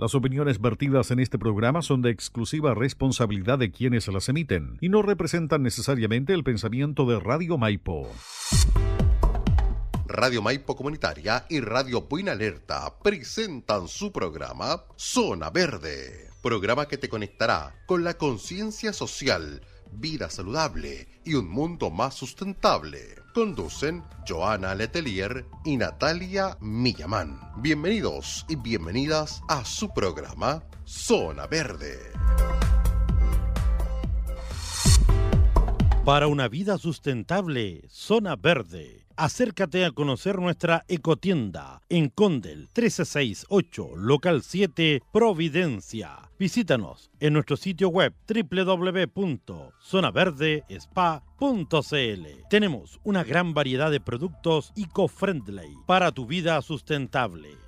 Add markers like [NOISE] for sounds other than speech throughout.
Las opiniones vertidas en este programa son de exclusiva responsabilidad de quienes las emiten y no representan necesariamente el pensamiento de Radio Maipo. Radio Maipo Comunitaria y Radio Buena Alerta presentan su programa Zona Verde, programa que te conectará con la conciencia social, vida saludable y un mundo más sustentable. Conducen Joana Letelier y Natalia Millamán. Bienvenidos y bienvenidas a su programa Zona Verde. Para una vida sustentable, Zona Verde. Acércate a conocer nuestra ecotienda en Condel 1368, local 7, Providencia. Visítanos en nuestro sitio web www.zonaverdespa.cl. Tenemos una gran variedad de productos eco-friendly para tu vida sustentable.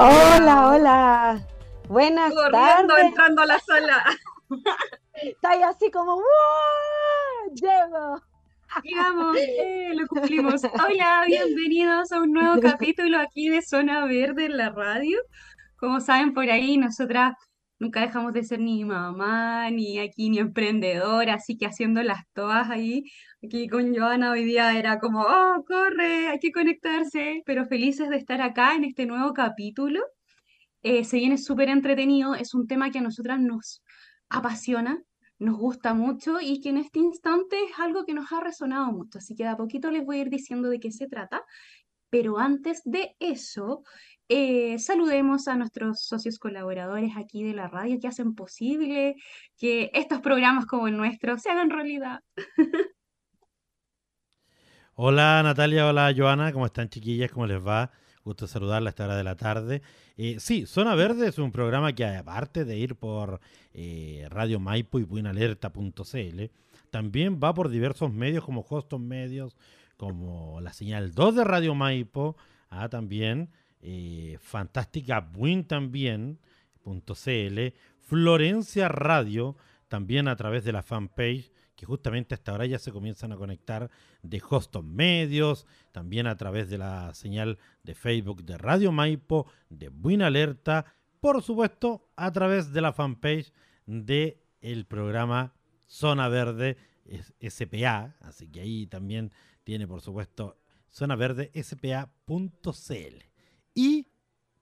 Hola, hola. Buenas Corriendo, tardes. entrando a la sala. Está ahí así como ¡Wow! Llego. Llegamos, eh, lo cumplimos. [LAUGHS] Hola, bienvenidos a un nuevo capítulo aquí de Zona Verde en la radio. Como saben por ahí, nosotras nunca dejamos de ser ni mamá, ni aquí, ni emprendedora, así que haciéndolas todas ahí. Aquí con Joana hoy día era como, oh, corre, hay que conectarse, pero felices de estar acá en este nuevo capítulo. Eh, se viene súper entretenido, es un tema que a nosotras nos apasiona, nos gusta mucho y que en este instante es algo que nos ha resonado mucho. Así que de a poquito les voy a ir diciendo de qué se trata. Pero antes de eso, eh, saludemos a nuestros socios colaboradores aquí de la radio que hacen posible que estos programas como el nuestro se hagan realidad. Hola Natalia, hola Joana, ¿cómo están chiquillas? ¿Cómo les va? Gusto saludarla a esta hora de la tarde. Eh, sí, Zona Verde es un programa que aparte de ir por eh, Radio Maipo y buenalerta.cl, también va por diversos medios como Hostos Medios, como la señal 2 de Radio Maipo, ah, también eh, Fantástica Buin también, .cl, Florencia Radio, también a través de la fanpage que justamente hasta ahora ya se comienzan a conectar de Hostos Medios, también a través de la señal de Facebook de Radio Maipo, de Buena Alerta, por supuesto a través de la fanpage de el programa Zona Verde SPA, así que ahí también tiene por supuesto Zona Verde SPA.cl y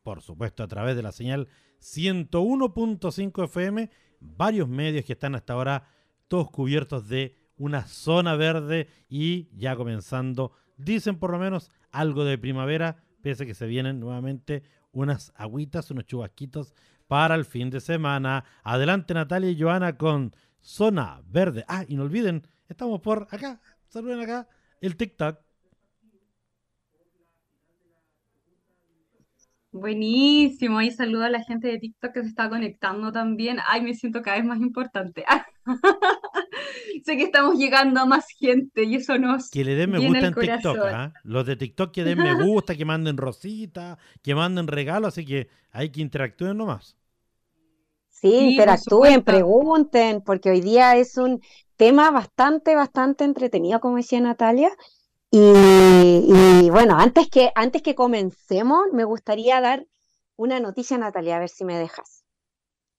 por supuesto a través de la señal 101.5 FM, varios medios que están hasta ahora todos cubiertos de una zona verde y ya comenzando, dicen por lo menos algo de primavera, pese a que se vienen nuevamente unas agüitas, unos chubasquitos para el fin de semana. Adelante Natalia y Joana con Zona Verde. Ah, y no olviden, estamos por acá, saluden acá, el TikTok. Buenísimo, y saludo a la gente de TikTok que se está conectando también. Ay, me siento cada vez más importante. [LAUGHS] sé que estamos llegando a más gente y eso nos Que le den me gusta en TikTok. ¿ah? Los de TikTok que den me [LAUGHS] gusta, que manden rosita, que manden regalos, así que hay que interactúen nomás. Sí, por interactúen, supuesto. pregunten, porque hoy día es un tema bastante, bastante entretenido, como decía Natalia. Y, y bueno, antes que, antes que comencemos, me gustaría dar una noticia, Natalia, a ver si me dejas.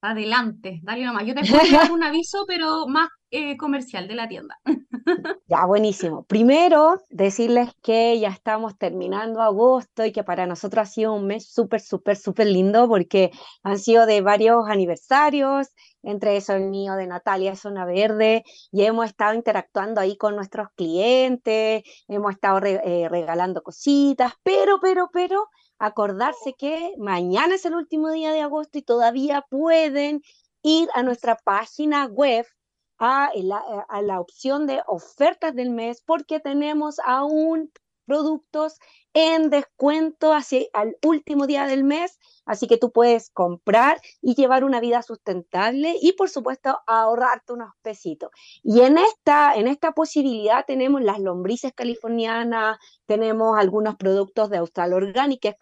Adelante, dale nomás. Yo te puedo [LAUGHS] dar un aviso, pero más eh, comercial de la tienda. [LAUGHS] Ya, buenísimo. Primero, decirles que ya estamos terminando agosto y que para nosotros ha sido un mes súper, súper, súper lindo porque han sido de varios aniversarios, entre eso el mío de Natalia Zona Verde, y hemos estado interactuando ahí con nuestros clientes, hemos estado eh, regalando cositas, pero, pero, pero, acordarse que mañana es el último día de agosto y todavía pueden ir a nuestra página web a la, a la opción de ofertas del mes porque tenemos aún productos en descuento hacia al último día del mes, así que tú puedes comprar y llevar una vida sustentable y por supuesto ahorrarte unos pesitos. Y en esta, en esta posibilidad tenemos las lombrices californianas, tenemos algunos productos de Austral Organic, que es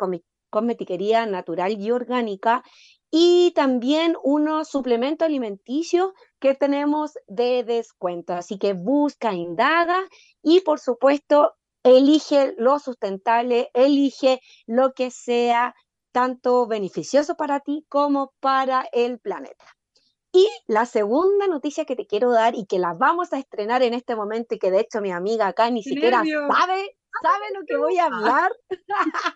cosmetiquería natural y orgánica, y también unos suplementos alimenticios que tenemos de descuento. Así que busca, indaga y por supuesto elige lo sustentable, elige lo que sea tanto beneficioso para ti como para el planeta. Y la segunda noticia que te quiero dar y que la vamos a estrenar en este momento y que de hecho mi amiga acá ni siquiera sabe, sabe lo que voy a hablar, [LAUGHS]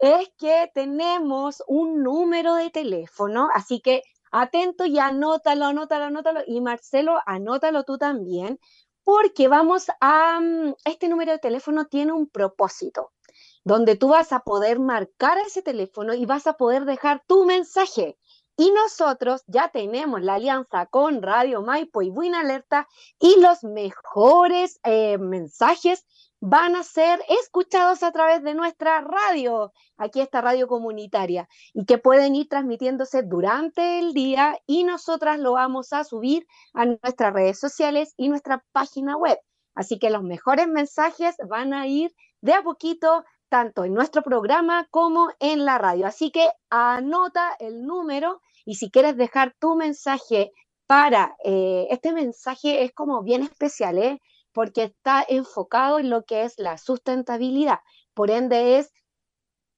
es que tenemos un número de teléfono, así que atento y anótalo, anótalo, anótalo. Y Marcelo, anótalo tú también, porque vamos a, mm, este número de teléfono tiene un propósito, donde tú vas a poder marcar ese teléfono y vas a poder dejar tu mensaje. Y nosotros ya tenemos la alianza con Radio Maipo y Buena Alerta y los mejores eh, mensajes van a ser escuchados a través de nuestra radio, aquí esta radio comunitaria, y que pueden ir transmitiéndose durante el día y nosotras lo vamos a subir a nuestras redes sociales y nuestra página web. Así que los mejores mensajes van a ir de a poquito tanto en nuestro programa como en la radio. Así que anota el número y si quieres dejar tu mensaje para, eh, este mensaje es como bien especial, ¿eh? Porque está enfocado en lo que es la sustentabilidad. Por ende es,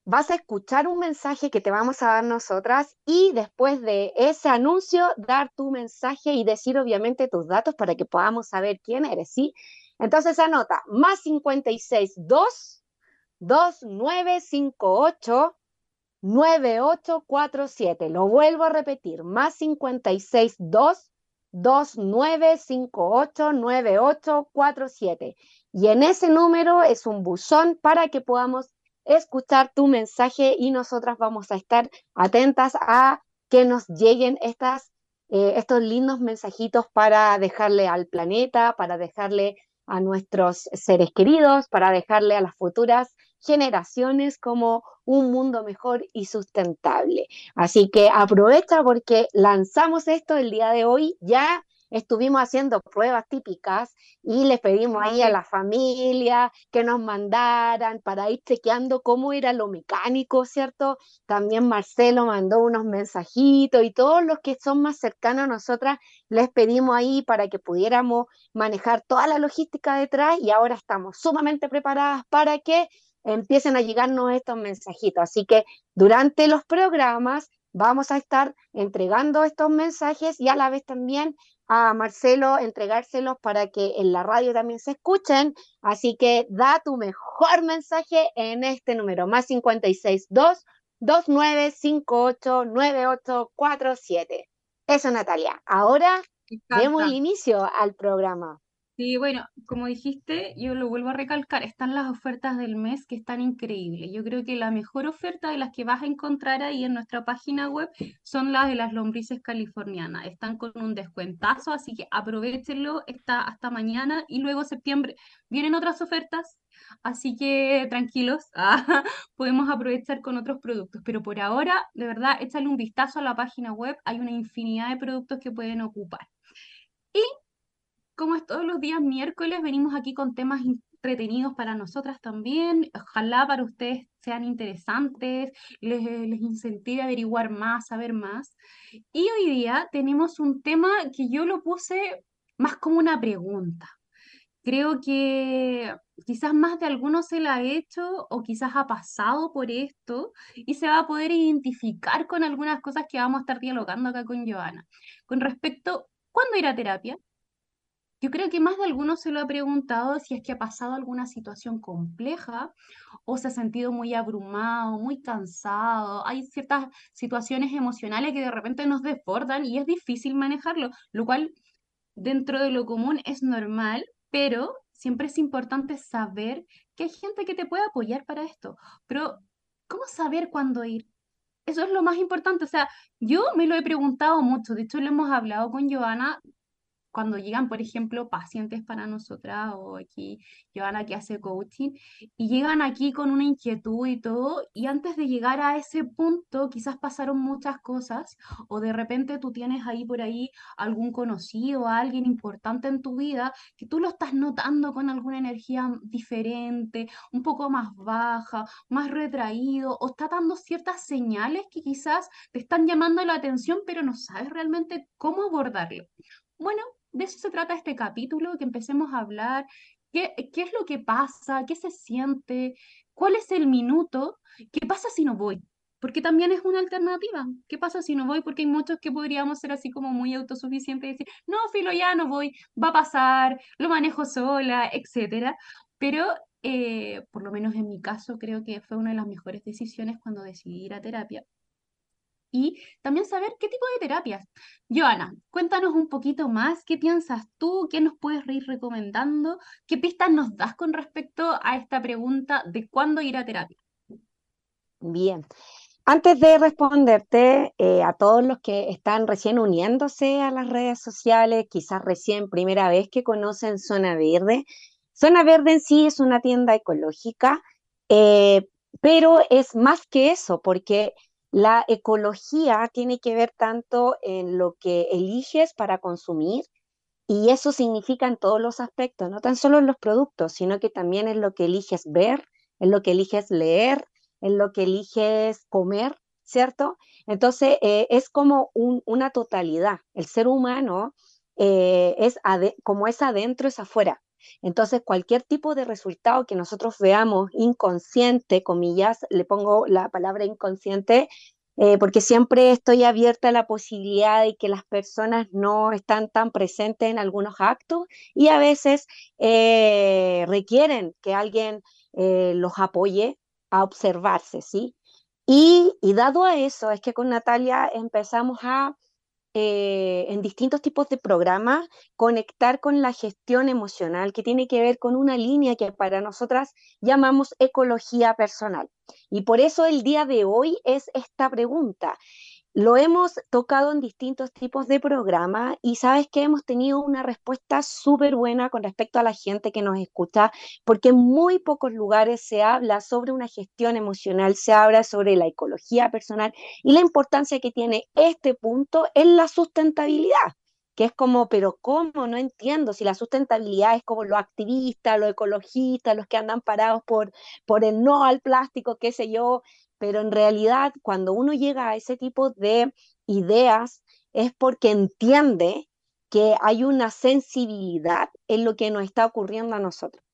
vas a escuchar un mensaje que te vamos a dar nosotras y después de ese anuncio dar tu mensaje y decir obviamente tus datos para que podamos saber quién eres, ¿sí? Entonces anota, más 56 2 2958 9847. Lo vuelvo a repetir, más 56 2 29589847. Y en ese número es un buzón para que podamos escuchar tu mensaje y nosotras vamos a estar atentas a que nos lleguen estas, eh, estos lindos mensajitos para dejarle al planeta, para dejarle a nuestros seres queridos, para dejarle a las futuras generaciones como un mundo mejor y sustentable. Así que aprovecha porque lanzamos esto el día de hoy, ya estuvimos haciendo pruebas típicas y les pedimos ahí a la familia que nos mandaran para ir chequeando cómo era lo mecánico, ¿cierto? También Marcelo mandó unos mensajitos y todos los que son más cercanos a nosotras les pedimos ahí para que pudiéramos manejar toda la logística detrás y ahora estamos sumamente preparadas para que empiecen a llegarnos estos mensajitos. Así que durante los programas vamos a estar entregando estos mensajes y a la vez también a Marcelo entregárselos para que en la radio también se escuchen. Así que da tu mejor mensaje en este número, más 562 29589847. Eso, Natalia. Ahora demos el inicio al programa. Sí, bueno, como dijiste, yo lo vuelvo a recalcar, están las ofertas del mes que están increíbles. Yo creo que la mejor oferta de las que vas a encontrar ahí en nuestra página web son las de las lombrices californianas. Están con un descuentazo, así que aprovechenlo está hasta mañana y luego septiembre vienen otras ofertas, así que tranquilos, [LAUGHS] ah, podemos aprovechar con otros productos. Pero por ahora, de verdad, échale un vistazo a la página web, hay una infinidad de productos que pueden ocupar. Y como es todos los días miércoles, venimos aquí con temas entretenidos para nosotras también. Ojalá para ustedes sean interesantes, les, les incentive a averiguar más, saber más. Y hoy día tenemos un tema que yo lo puse más como una pregunta. Creo que quizás más de algunos se la ha hecho o quizás ha pasado por esto y se va a poder identificar con algunas cosas que vamos a estar dialogando acá con Joana. Con respecto, ¿cuándo ir a terapia? Yo creo que más de alguno se lo ha preguntado si es que ha pasado alguna situación compleja o se ha sentido muy abrumado, muy cansado. Hay ciertas situaciones emocionales que de repente nos desbordan y es difícil manejarlo, lo cual dentro de lo común es normal, pero siempre es importante saber que hay gente que te puede apoyar para esto. Pero, ¿cómo saber cuándo ir? Eso es lo más importante. O sea, yo me lo he preguntado mucho. De hecho, lo hemos hablado con Joana cuando llegan, por ejemplo, pacientes para nosotras o aquí Joana que hace coaching y llegan aquí con una inquietud y todo, y antes de llegar a ese punto quizás pasaron muchas cosas o de repente tú tienes ahí por ahí algún conocido, alguien importante en tu vida que tú lo estás notando con alguna energía diferente, un poco más baja, más retraído o está dando ciertas señales que quizás te están llamando la atención, pero no sabes realmente cómo abordarlo. Bueno, de eso se trata este capítulo, que empecemos a hablar qué, qué es lo que pasa, qué se siente, cuál es el minuto, qué pasa si no voy. Porque también es una alternativa. ¿Qué pasa si no voy? Porque hay muchos que podríamos ser así como muy autosuficientes y decir, no, filo, ya no voy, va a pasar, lo manejo sola, etcétera. Pero eh, por lo menos en mi caso, creo que fue una de las mejores decisiones cuando decidí ir a terapia, y también saber qué tipo de terapias. Joana, cuéntanos un poquito más, ¿qué piensas tú? ¿Qué nos puedes ir recomendando? ¿Qué pistas nos das con respecto a esta pregunta de cuándo ir a terapia? Bien. Antes de responderte eh, a todos los que están recién uniéndose a las redes sociales, quizás recién primera vez que conocen Zona Verde, Zona Verde en sí es una tienda ecológica, eh, pero es más que eso, porque la ecología tiene que ver tanto en lo que eliges para consumir, y eso significa en todos los aspectos, no tan solo en los productos, sino que también en lo que eliges ver, en lo que eliges leer, en lo que eliges comer, ¿cierto? Entonces, eh, es como una totalidad. El ser humano eh, es como es adentro, es afuera. Entonces, cualquier tipo de resultado que nosotros veamos inconsciente, comillas, le pongo la palabra inconsciente, eh, porque siempre estoy abierta a la posibilidad de que las personas no están tan presentes en algunos actos y a veces eh, requieren que alguien eh, los apoye a observarse, ¿sí? y dado a eso, es que con Natalia empezamos a eh, en distintos tipos de programas, conectar con la gestión emocional, que tiene que ver con una línea que para nosotras llamamos ecología personal. Y por eso el día de hoy es esta pregunta. Lo hemos tocado en distintos tipos de programas y sabes que hemos tenido una respuesta súper buena con respecto a la gente que nos escucha, porque en muy pocos lugares se habla sobre una gestión emocional, se habla sobre la ecología personal y la importancia que tiene este punto en la sustentabilidad que es como, pero ¿cómo? No entiendo si la sustentabilidad es como los activistas, los ecologistas, los que andan parados por, por el no al plástico, qué sé yo, pero en realidad cuando uno llega a ese tipo de ideas es porque entiende que hay una sensibilidad en lo que nos está ocurriendo a nosotros.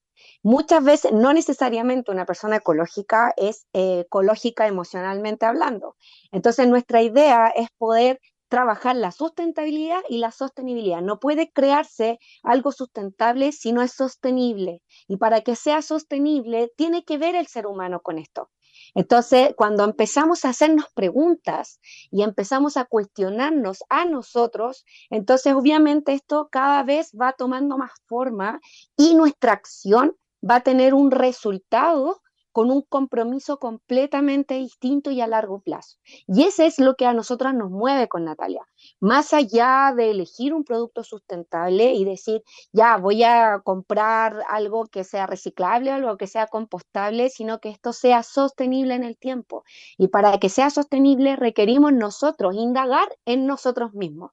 Muchas veces, no necesariamente una persona ecológica es eh, ecológica emocionalmente hablando. Entonces, nuestra idea es poder trabajar la sustentabilidad y la sostenibilidad. No puede crearse algo sustentable si no es sostenible. Y para que sea sostenible, tiene que ver el ser humano con esto. Entonces, cuando empezamos a hacernos preguntas y empezamos a cuestionarnos a nosotros, entonces obviamente esto cada vez va tomando más forma y nuestra acción va a tener un resultado con un compromiso completamente distinto y a largo plazo. Y ese es lo que a nosotras nos mueve con Natalia. Más allá de elegir un producto sustentable y decir, ya voy a comprar algo que sea reciclable, algo que sea compostable, sino que esto sea sostenible en el tiempo. Y para que sea sostenible requerimos nosotros indagar en nosotros mismos.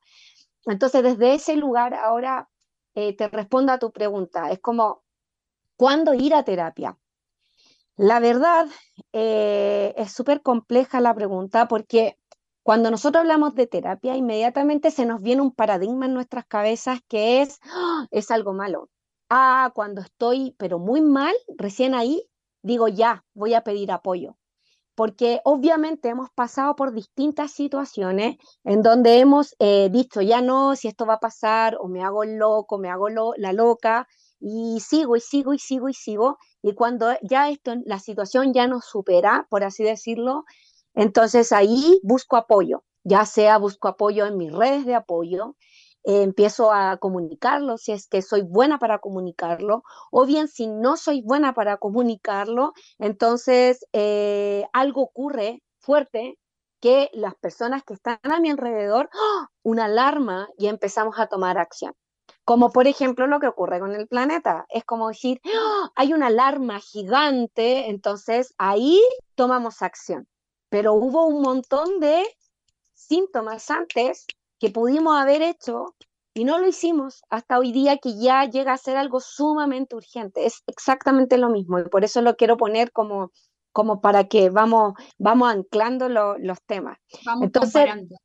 Entonces, desde ese lugar, ahora eh, te respondo a tu pregunta. Es como, ¿cuándo ir a terapia? La verdad, eh, es súper compleja la pregunta porque cuando nosotros hablamos de terapia, inmediatamente se nos viene un paradigma en nuestras cabezas que es, ¡ah! es algo malo. Ah, cuando estoy, pero muy mal, recién ahí, digo, ya, voy a pedir apoyo. Porque obviamente hemos pasado por distintas situaciones en donde hemos eh, dicho, ya no, si esto va a pasar, o me hago loco, me hago la loca, y sigo y sigo y sigo y sigo, y cuando ya esto, la situación ya nos supera, por así decirlo, entonces ahí busco apoyo, ya sea busco apoyo en mis redes de apoyo, eh, empiezo a comunicarlo si es que soy buena para comunicarlo, o bien si no soy buena para comunicarlo, entonces eh, algo ocurre fuerte que las personas que están a mi alrededor, ¡ah! una alarma y empezamos a tomar acción. Como por ejemplo lo que ocurre con el planeta. Es como decir, ¡Ah! hay una alarma gigante, entonces ahí tomamos acción. Pero hubo un montón de síntomas antes que pudimos haber hecho y no lo hicimos hasta hoy día que ya llega a ser algo sumamente urgente. Es exactamente lo mismo y por eso lo quiero poner como, como para que vamos, vamos anclando los temas. Vamos Entonces, comparando.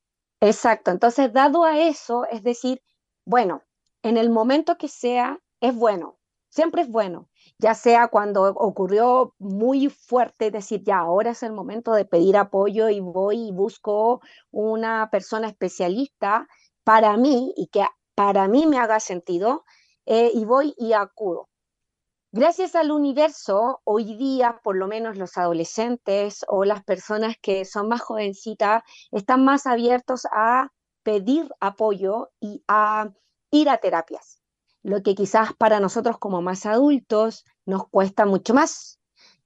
Exacto, entonces dado a eso, es decir, bueno, en el momento que sea, es bueno, siempre es bueno, ya sea cuando ocurrió muy fuerte, decir, ya ahora es el momento de pedir apoyo y voy y busco una persona especialista para mí y que para mí me haga sentido, eh, y voy y acudo. Gracias al universo, hoy día, por lo menos los adolescentes o las personas que son más jovencitas, están más abiertos a pedir apoyo y a ir a terapias, lo que quizás para nosotros como más adultos nos cuesta mucho más.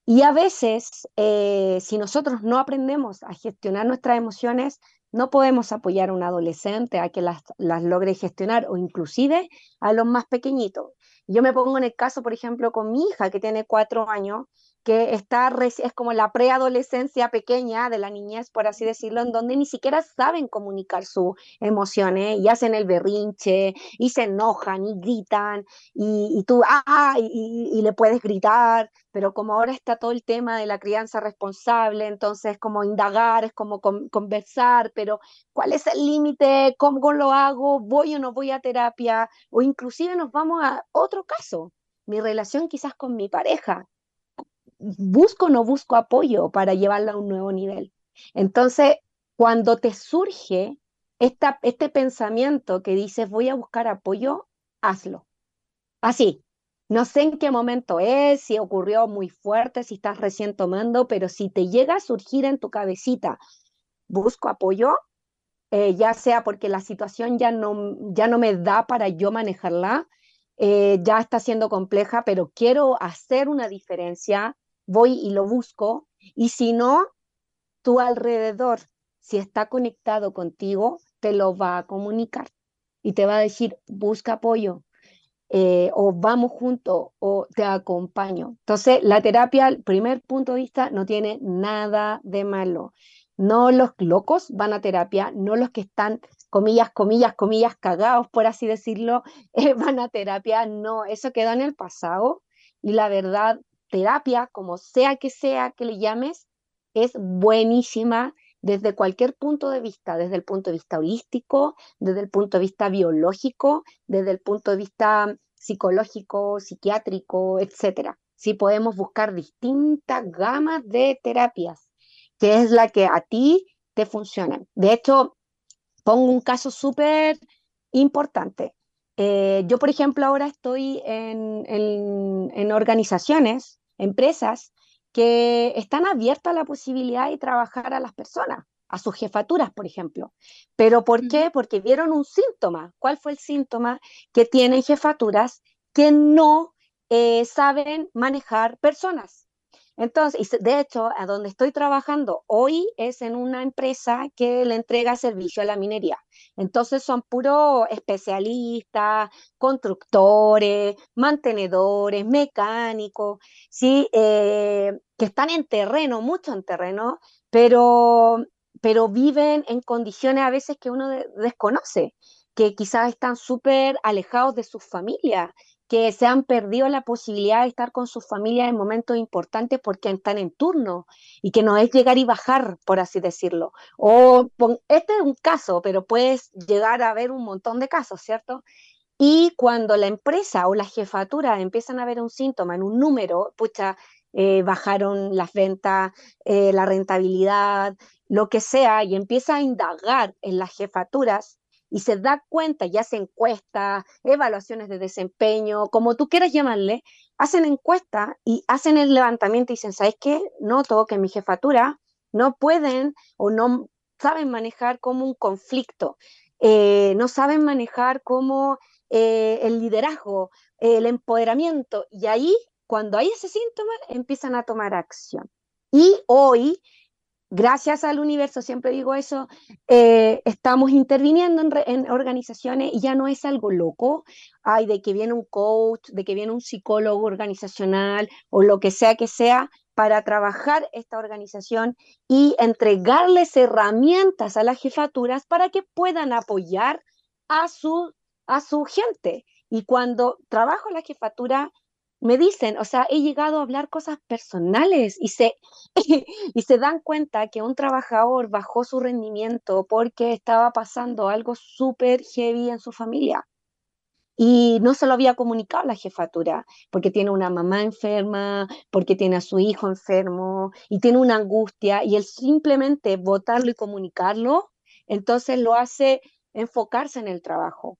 Y a veces, eh, si nosotros no aprendemos a gestionar nuestras emociones, no podemos apoyar a un adolescente a que las, las logre gestionar o inclusive a los más pequeñitos. Yo me pongo en el caso, por ejemplo, con mi hija que tiene cuatro años, que está, es como la preadolescencia pequeña de la niñez, por así decirlo, en donde ni siquiera saben comunicar sus emociones y hacen el berrinche y se enojan y gritan y, tú, ah, y, y, le puedes gritar, pero como ahora está todo el tema de la crianza responsable, entonces como indagar, es como con, conversar, pero ¿cuál es el límite? ¿Cómo lo hago? ¿Voy o no voy a terapia? O inclusive nos vamos a otro caso, mi relación quizás con mi pareja busco o no busco apoyo para llevarla a un nuevo nivel. Entonces, cuando te surge esta, este pensamiento que dices voy a buscar apoyo, hazlo. Así. No sé en qué momento es, si ocurrió muy fuerte, si estás recién tomando, pero si te llega a surgir en tu cabecita, busco apoyo, eh, ya sea porque la situación ya no, ya no me da para yo manejarla, eh, ya está siendo compleja, pero quiero hacer una diferencia, voy y lo busco, y si no, tu alrededor, si está conectado contigo, te lo va a comunicar y te va a decir, busca apoyo, eh, o vamos juntos, o te acompaño. Entonces, la terapia, el primer punto de vista, no tiene nada de malo. No los locos van a terapia, no los que están, comillas, comillas, comillas, cagados, por así decirlo, [LAUGHS] eh, van a terapia. No, eso quedó en el pasado. Y la verdad, terapia, como sea que sea que le llames, es buenísima desde cualquier punto de vista, desde el punto de vista holístico, desde el punto de vista biológico, desde el punto de vista psicológico, psiquiátrico, etcétera. Sí podemos buscar distintas gamas de terapias, que es la que a ti te funciona. De hecho, pongo un caso súper importante. Eh, yo, por ejemplo, ahora estoy en, en, en, organizaciones, empresas, que están abiertas a la posibilidad de trabajar a las personas, a sus jefaturas, por ejemplo. ¿Pero por qué? Porque vieron un síntoma. ¿Cuál fue el síntoma? Que tienen jefaturas que no eh, saben manejar personas entonces, de hecho, a donde estoy trabajando hoy es en una empresa que le entrega servicio a la minería. Entonces son puros especialistas, constructores, mantenedores, mecánicos, ¿sí? Eh, que están en terreno, mucho en terreno, pero, pero viven en condiciones a veces que uno de, desconoce que quizás están súper alejados de sus familias que se han perdido la posibilidad de estar con sus familias en momentos importantes porque están en turno y que no es llegar y bajar, por así decirlo. O este es un caso, pero puedes llegar a ver un montón de casos, ¿cierto? Y cuando la empresa o la jefatura empiezan a ver un síntoma en un número, pucha, eh, bajaron las ventas, eh, la rentabilidad, lo que sea, y empieza a indagar en las jefaturas, y se da cuenta y hace encuestas, evaluaciones de desempeño, como tú quieras llamarle, hacen encuestas y hacen el levantamiento y dicen, ¿sabes qué? Noto que mi jefatura no pueden o no saben manejar como un conflicto, eh, no saben manejar como eh, el liderazgo, el empoderamiento, y ahí, cuando hay ese síntoma, empiezan a tomar acción. Y hoy gracias al universo, siempre digo eso, eh, estamos interviniendo en, organizaciones y ya no es algo loco, hay de que viene un coach, de que viene un psicólogo organizacional o lo que sea que sea para trabajar esta organización y entregarles herramientas a las jefaturas para que puedan apoyar a su, a su gente. Y cuando trabajo en la jefatura, me dicen, o sea, he llegado a hablar cosas personales y se, [LAUGHS] y se dan cuenta que un trabajador bajó su rendimiento porque estaba pasando algo súper heavy en su familia. Y no se lo había comunicado a la jefatura, porque tiene una mamá enferma, porque tiene a su hijo enfermo y tiene una angustia, y él simplemente votarlo y comunicarlo, entonces lo hace enfocarse en el trabajo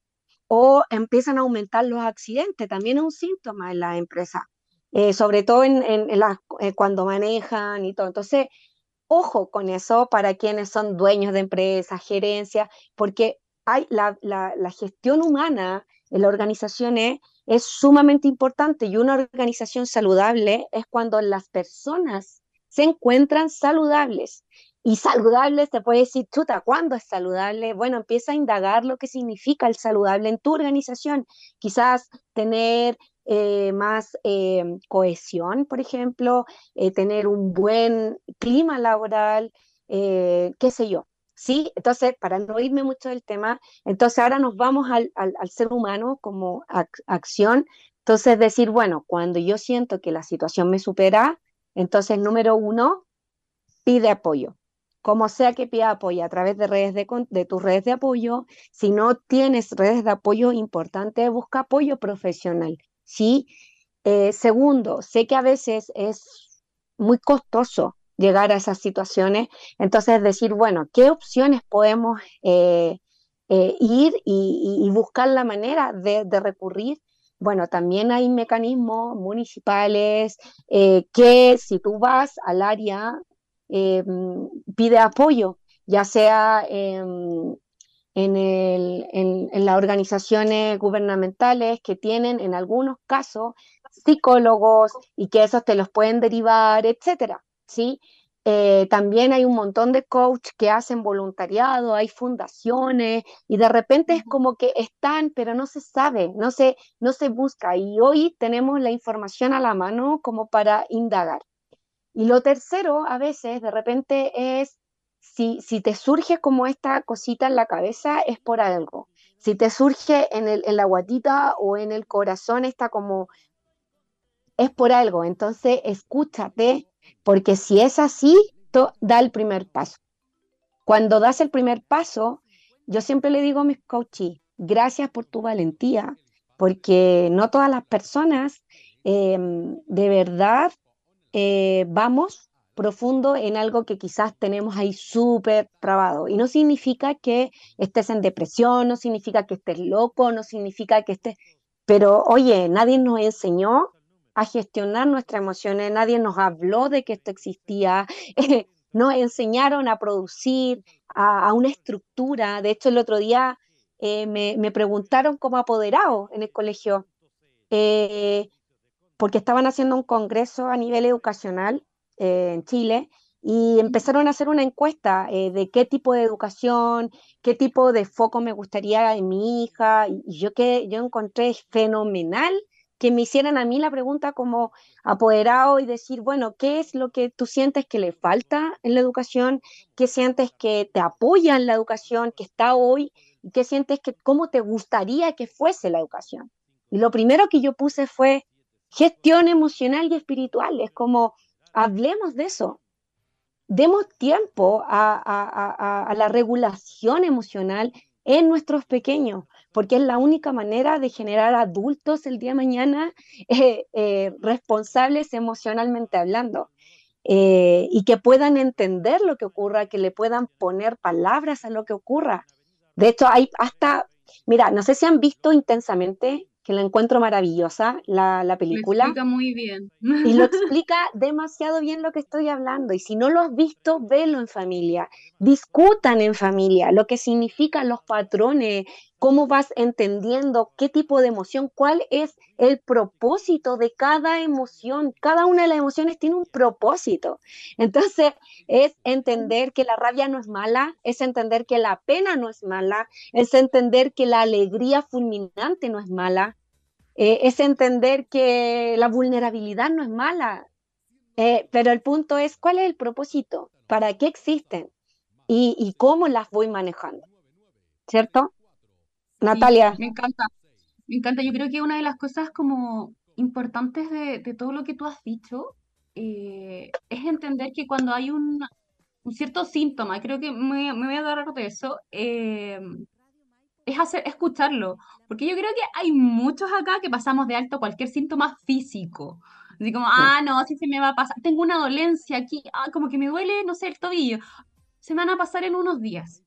o empiezan a aumentar los accidentes, también es un síntoma en la empresa, eh, sobre todo en, eh, cuando manejan y todo. Entonces, ojo con eso para quienes son dueños de empresas, gerencias, porque hay la, gestión humana en las organizaciones es sumamente importante y una organización saludable es cuando las personas se encuentran saludables y saludable, se puede decir, chuta, ¿cuándo es saludable? Bueno, empieza a indagar lo que significa el saludable en tu organización. Quizás tener eh, más eh, cohesión, por ejemplo, eh, tener un buen clima laboral, qué sé yo. ¿Sí? Entonces, para no irme mucho del tema, entonces ahora nos vamos al, al ser humano como acción. Entonces, decir, bueno, cuando yo siento que la situación me supera, entonces, número uno, pide apoyo como sea que pida apoyo a través de, redes de, tus redes de apoyo. Si no tienes redes de apoyo importante, busca apoyo profesional. ¿sí? Eh, segundo, sé que a veces es muy costoso llegar a esas situaciones, entonces decir, bueno, ¿qué opciones podemos eh, eh, ir y, buscar la manera de, recurrir? Bueno, también hay mecanismos municipales que si tú vas al área eh, pide apoyo, ya sea en, las organizaciones gubernamentales que tienen en algunos casos psicólogos y que esos te los pueden derivar, etcétera, ¿sí? Eh, también hay un montón de coach que hacen voluntariado, hay fundaciones y de repente es como que están, pero no se sabe, no se, no se busca. Y hoy tenemos la información a la mano como para indagar. Y lo tercero, a veces, de repente, es si, si te surge como esta cosita en la cabeza, es por algo. Si te surge en, el, en la guatita o en el corazón, está como, es por algo. Entonces, escúchate, porque si es así, da el primer paso. Cuando das el primer paso, yo siempre le digo a mis coaches, gracias por tu valentía, porque no todas las personas em, de verdad eh, vamos profundo en algo que quizás tenemos ahí súper trabado. Y no significa que estés en depresión, no significa que estés loco, no significa que estés... Pero oye, nadie nos enseñó a gestionar nuestras emociones, nadie nos habló de que esto existía, [LAUGHS] nos enseñaron a producir, a, una estructura. De hecho, el otro día eh, me, preguntaron como apoderado en el colegio. Eh, porque estaban haciendo un congreso a nivel educacional eh, en Chile y empezaron a hacer una encuesta eh, de qué tipo de educación, qué tipo de foco me gustaría en mi hija. Y yo, que, yo encontré fenomenal que me hicieran a mí la pregunta como apoderado y decir, bueno, ¿qué es lo que tú sientes que le falta en la educación? ¿Qué sientes que te apoya en la educación que está hoy? ¿Y qué sientes que cómo te gustaría que fuese la educación? Y lo primero que yo puse fue gestión emocional y espiritual. Es como, hablemos de eso. Demos tiempo a, la regulación emocional en nuestros pequeños, porque es la única manera de generar adultos el día de mañana [LAUGHS] eh, eh, responsables emocionalmente hablando. Eh, y que puedan entender lo que ocurra, que le puedan poner palabras a lo que ocurra. De hecho, hay hasta, mira, no sé si han visto intensamente que la encuentro maravillosa, la, la película. Lo explica muy bien. Y lo [LAUGHS] explica demasiado bien lo que estoy hablando. Y si no lo has visto, velo en familia. Discutan en familia lo que significan los patrones, cómo vas entendiendo qué tipo de emoción, cuál es el propósito de cada emoción. Cada una de las emociones tiene un propósito. Entonces, es entender que la rabia no es mala, es entender que la pena no es mala, es entender que la alegría fulminante no es mala, eh, es entender que la vulnerabilidad no es mala. Eh, pero el punto es, ¿cuál es el propósito? ¿Para qué existen? Y, y cómo las voy manejando. ¿Cierto? Natalia. me encanta, me encanta. Yo creo que una de las cosas como importantes de, todo lo que tú has dicho eh, es entender que cuando hay un, cierto síntoma, creo que me, me voy a agarrar de eso, eh, es hacer, escucharlo. Porque yo creo que hay muchos acá que pasamos de alto cualquier síntoma físico. Así como, ah, no, si se me va a pasar, tengo una dolencia aquí, ah, como que me duele, no sé, el tobillo. Se me van a pasar en unos días.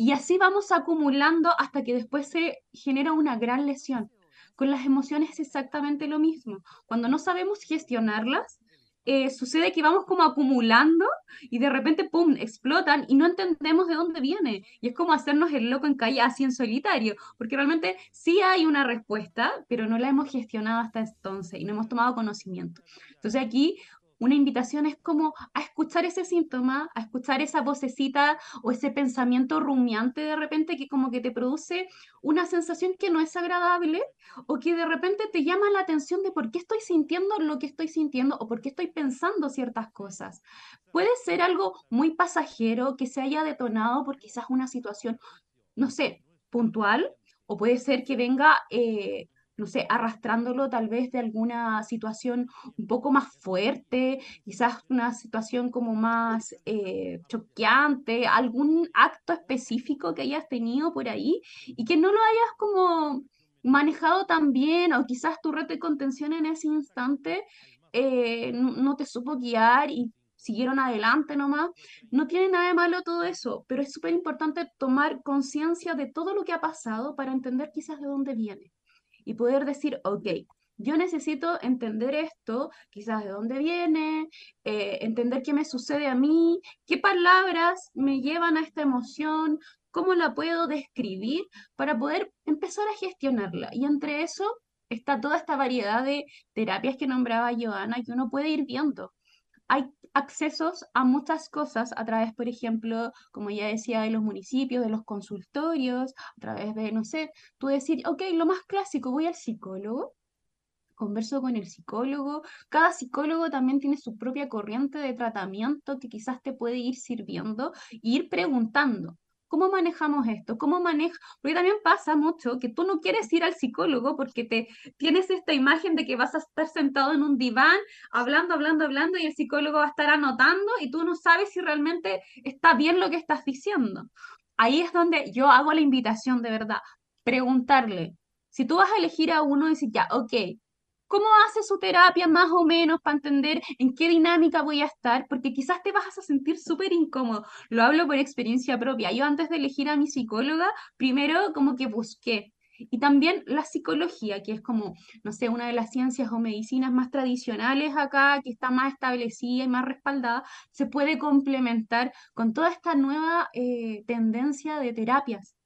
Y así vamos acumulando hasta que después se genera una gran lesión. Con las emociones es exactamente lo mismo. Cuando no sabemos gestionarlas, eh, sucede que vamos como acumulando y de repente, ¡pum!, explotan y no entendemos de dónde viene. Y es como hacernos el loco en calle así en solitario, porque realmente sí hay una respuesta, pero no la hemos gestionado hasta entonces y no hemos tomado conocimiento. Entonces aquí una invitación es como a escuchar ese síntoma, a escuchar esa vocecita o ese pensamiento rumiante de repente que como que te produce una sensación que no es agradable o que de repente te llama la atención de por qué estoy sintiendo lo que estoy sintiendo o por qué estoy pensando ciertas cosas. Puede ser algo muy pasajero que se haya detonado por quizás una situación, no sé, puntual, o puede ser que venga... Eh, no sé, arrastrándolo tal vez de alguna situación un poco más fuerte, quizás una situación como más eh, choqueante, algún acto específico que hayas tenido por ahí y que no lo hayas como manejado tan bien o quizás tu red de contención en ese instante eh, no, te supo guiar y siguieron adelante nomás. No tiene nada de malo todo eso, pero es súper importante tomar conciencia de todo lo que ha pasado para entender quizás de dónde viene y poder decir, ok, yo necesito entender esto, quizás de dónde viene, eh, entender qué me sucede a mí, qué palabras me llevan a esta emoción, cómo la puedo describir para poder empezar a gestionarla. Y entre eso está toda esta variedad de terapias que nombraba Joana que uno puede ir viendo. Hay accesos a muchas cosas a través, por ejemplo, como ya decía, de los municipios, de los consultorios, a través de, no sé, tú decir, ok, lo más clásico, voy al psicólogo, converso con el psicólogo. Cada psicólogo también tiene su propia corriente de tratamiento que quizás te puede ir sirviendo e ir preguntando. ¿Cómo manejamos esto? ¿Cómo maneja? Porque también pasa mucho que tú no quieres ir al psicólogo porque te tienes esta imagen de que vas a estar sentado en un diván hablando, hablando, hablando y el psicólogo va a estar anotando y tú no sabes si realmente está bien lo que estás diciendo. Ahí es donde yo hago la invitación de verdad, preguntarle. Si tú vas a elegir a uno y decir, ya, ok, cómo hace su terapia más o menos para entender en qué dinámica voy a estar, porque quizás te vas a sentir súper incómodo. Lo hablo por experiencia propia. Yo antes de elegir a mi psicóloga, primero como que busqué. Y también la psicología, que es como, no sé, una de las ciencias o medicinas más tradicionales acá, que está más establecida y más respaldada, se puede complementar con toda esta nueva eh, tendencia de terapias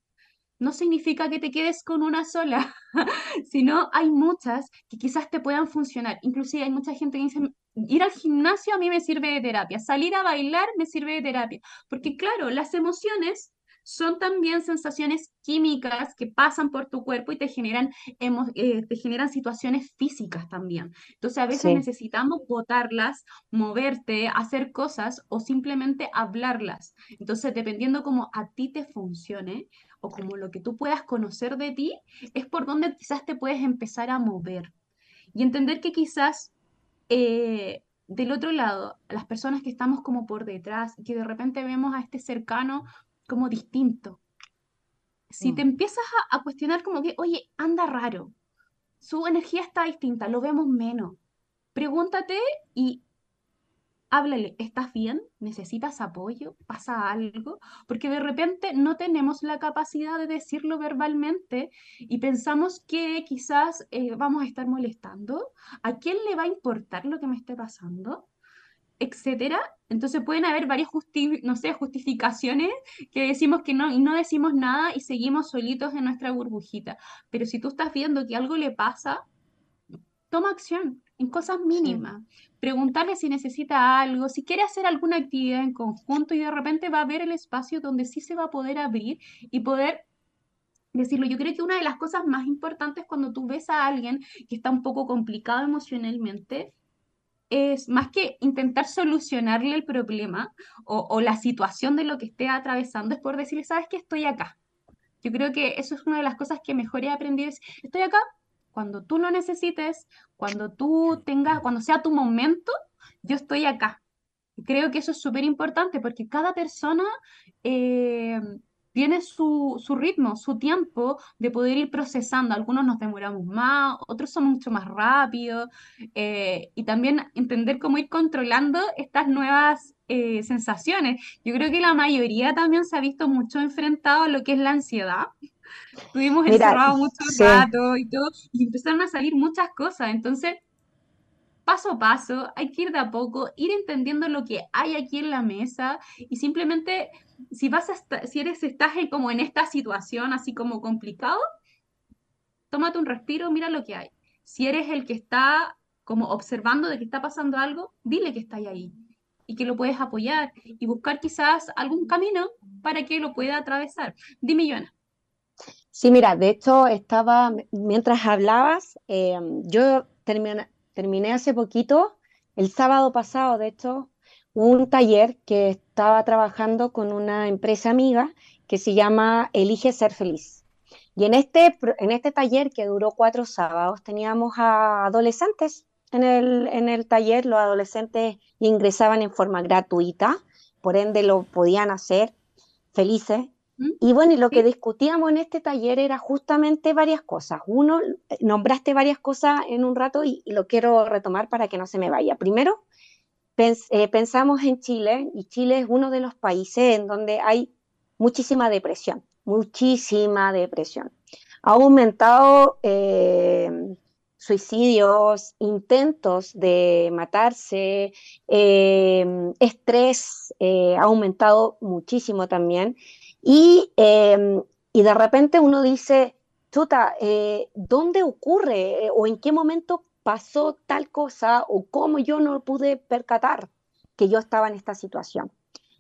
no significa que te quedes con una sola, [LAUGHS] sino hay muchas que quizás te puedan funcionar. Inclusive hay mucha gente que dice, ir al gimnasio a mí me sirve de terapia, salir a bailar me sirve de terapia, porque claro, las emociones son también sensaciones químicas que pasan por tu cuerpo y te generan, eh, te generan situaciones físicas también. Entonces a veces necesitamos botarlas, moverte, hacer cosas o simplemente hablarlas. Entonces dependiendo cómo a ti te funcione o como lo que tú puedas conocer de ti, es por donde quizás te puedes empezar a mover. Y entender que quizás... Eh, del otro lado, las personas que estamos como por detrás, que de repente vemos a este cercano como distinto. Si te mm. empiezas a, cuestionar como que, oye, anda raro, su energía está distinta, lo vemos menos, pregúntate y háblale, ¿estás bien? ¿Necesitas apoyo? ¿Pasa algo? Porque de repente no tenemos la capacidad de decirlo verbalmente y pensamos que quizás eh, vamos a estar molestando. ¿A quién le va a importar lo que me esté pasando? etcétera. Entonces pueden haber varias no sé, justificaciones que decimos que no y no decimos nada y seguimos solitos en nuestra burbujita. Pero si tú estás viendo que algo le pasa, toma acción en cosas mínimas. Preguntarle si necesita algo, si quiere hacer alguna actividad en conjunto y de repente va a ver el espacio donde sí se va a poder abrir y poder decirlo. Yo creo que una de las cosas más importantes cuando tú ves a alguien que está un poco complicado emocionalmente es más que intentar solucionarle el problema o, la situación de lo que esté atravesando, es por decirle, sabes que estoy acá. Yo creo que eso es una de las cosas que mejor he aprendido, es, estoy acá cuando tú lo necesites, cuando tú tengas, cuando sea tu momento, yo estoy acá. Creo que eso es súper importante porque cada persona eh, tiene su, ritmo, su tiempo de poder ir procesando. Algunos nos demoramos más, otros son mucho más rápidos. Eh, y también entender cómo ir controlando estas nuevas eh, sensaciones. Yo creo que la mayoría también se ha visto mucho enfrentado a lo que es la ansiedad. [LAUGHS] Estuvimos encerrados mucho rato y todo, y empezaron a salir muchas cosas. Entonces, paso a paso, hay que ir de a poco, ir entendiendo lo que hay aquí en la mesa y simplemente si vas a si eres estás como en esta situación así como complicado, tómate un respiro, mira lo que hay. Si eres el que está como observando de que está pasando algo, dile que está ahí y que lo puedes apoyar y buscar quizás algún camino para que lo pueda atravesar. Dime, Joana. Sí, mira, de hecho estaba, mientras hablabas, eh, yo terminé, terminé hace poquito, el sábado pasado, de hecho, un taller que estaba trabajando con una empresa amiga que se llama Elige Ser Feliz. Y en este, en este taller que duró cuatro sábados teníamos a adolescentes en el, en el taller. Los adolescentes ingresaban en forma gratuita, por ende lo podían hacer felices. Y bueno, y lo que discutíamos en este taller era justamente varias cosas. Uno, nombraste varias cosas en un rato y lo quiero retomar para que no se me vaya. Primero, eh, pensamos en Chile y Chile es uno de los países en donde hay muchísima depresión, muchísima depresión. Ha aumentado eh, suicidios, intentos de matarse, eh, estrés ha aumentado muchísimo también. Y, y, de repente uno dice, chuta, ¿dónde ocurre o en qué momento pasó tal cosa o cómo yo no pude percatar que yo estaba en esta situación.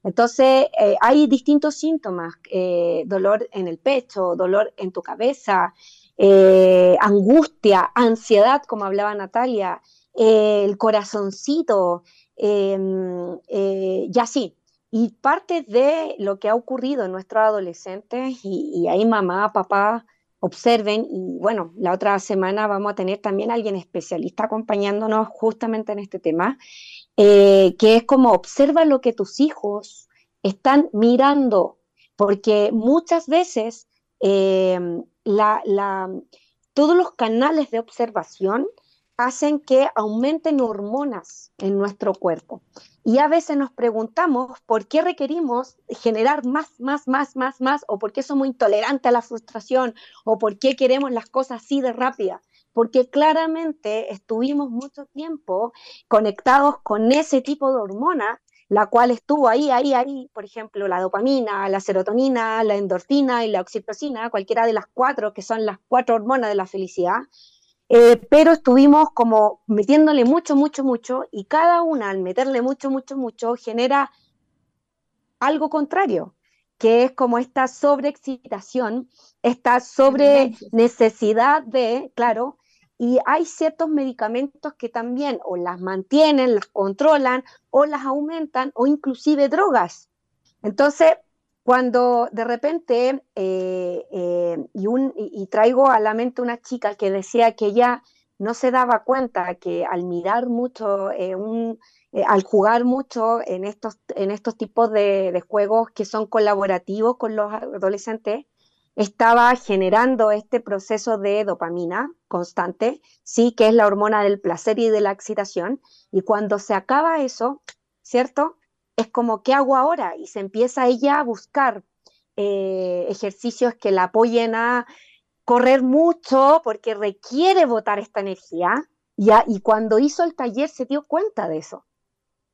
Entonces, eh, hay distintos síntomas, eh, dolor en el pecho, dolor en tu cabeza, eh, angustia, ansiedad, como hablaba Natalia, el corazoncito, em, y así. Y parte de lo que ha ocurrido en nuestros adolescentes, y, ahí mamá, papá, observen y bueno, la otra semana vamos a tener también a alguien especialista acompañándonos justamente en este tema, eh, que es como observa lo que tus hijos están mirando, porque muchas veces eh, todos los canales de observación hacen que aumenten hormonas en nuestro cuerpo. Y a veces nos preguntamos por qué requerimos generar más, más, más, más, más, o por qué somos intolerantes a la frustración, o por qué queremos las cosas así de rápida. Porque claramente estuvimos mucho tiempo conectados con ese tipo de hormona, la cual estuvo ahí, ahí, ahí, por ejemplo, la dopamina, la serotonina, la endorfina y la oxitocina, cualquiera de las cuatro, que son las cuatro hormonas de la felicidad, eh, pero estuvimos como metiéndole mucho, mucho, mucho, y cada una al meterle mucho, mucho, mucho genera algo contrario, que es como esta sobreexcitación, esta sobre necesidad de, claro, y hay ciertos medicamentos que también o las mantienen, las controlan, o las aumentan, o inclusive drogas. Entonces, cuando de repente, eh, eh, y, traigo a la mente una chica que decía que ella no se daba cuenta que al mirar mucho, eh, al jugar mucho en estos, en estos tipos de, juegos que son colaborativos con los adolescentes, estaba generando este proceso de dopamina constante, sí, que es la hormona del placer y de la excitación, y cuando se acaba eso, ¿cierto? Es como, ¿qué hago ahora? Y se empieza ella a buscar eh, ejercicios que la apoyen a correr mucho porque requiere botar esta energía. Y, cuando hizo el taller se dio cuenta de eso.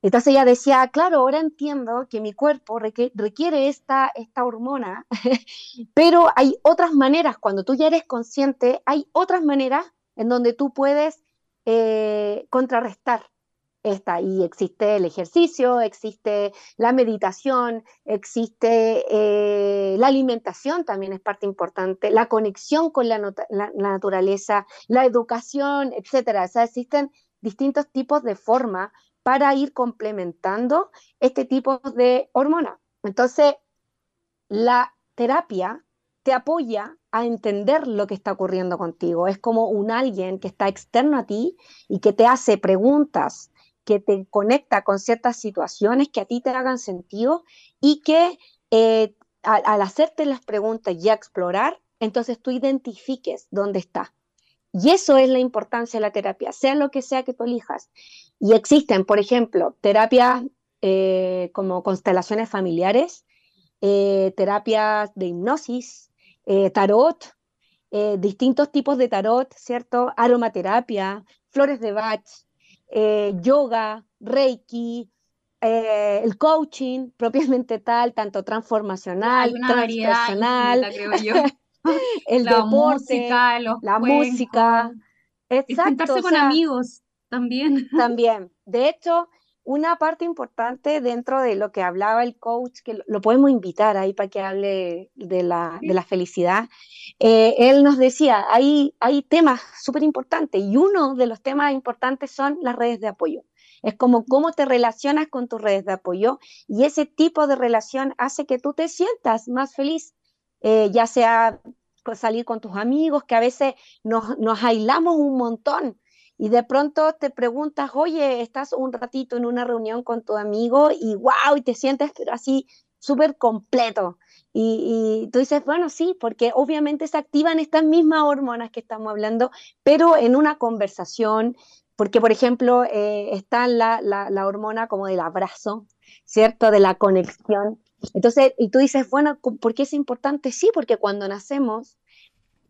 Entonces ella decía, claro, ahora entiendo que mi cuerpo requiere esta, esta hormona, [LAUGHS] pero hay otras maneras, cuando tú ya eres consciente, hay otras maneras en donde tú puedes eh, contrarrestar esta. Y existe el ejercicio, existe la meditación, existe eh, la alimentación, también es parte importante, la conexión con la, la naturaleza, la educación, etcétera. O sea, existen distintos tipos de forma para ir complementando este tipo de hormona. Entonces, la terapia te apoya a entender lo que está ocurriendo contigo. Es como un alguien que está externo a ti y que te hace preguntas, que te conecta con ciertas situaciones que a ti te hagan sentido y que eh, al, hacerte las preguntas y a explorar, entonces tú identifiques dónde está. Y eso es la importancia de la terapia, sea lo que sea que tú elijas. Y existen, por ejemplo, terapias eh, como constelaciones familiares, eh, terapias de hipnosis, eh, tarot, distintos tipos de tarot, ¿cierto? Aromaterapia, flores de Bach, yoga, reiki, el coaching [LAUGHS] propiamente tal, tanto transformacional, transpersonal. [LAUGHS] el la música, la música. Exacto. con amigos también. También. De hecho, una parte importante dentro de lo que hablaba el coach, que lo podemos invitar ahí para que hable de la, de la felicidad, eh, él nos decía, hay, hay temas súper importantes y uno de los temas importantes son las redes de apoyo. Es como cómo te relacionas con tus redes de apoyo y ese tipo de relación hace que tú te sientas más feliz eh, ya sea salir con tus amigos, que a veces nos, nos aislamos un montón y de pronto te preguntas, oye, estás un ratito en una reunión con tu amigo y wow, y te sientes pero así súper completo. Y, y, tú dices, bueno, sí, porque obviamente se activan estas mismas hormonas que estamos hablando, pero en una conversación, porque por ejemplo eh, está la, la, hormona como del abrazo, ¿cierto? De la conexión. Entonces, y tú dices, bueno, ¿por qué es importante? Sí, porque cuando nacemos,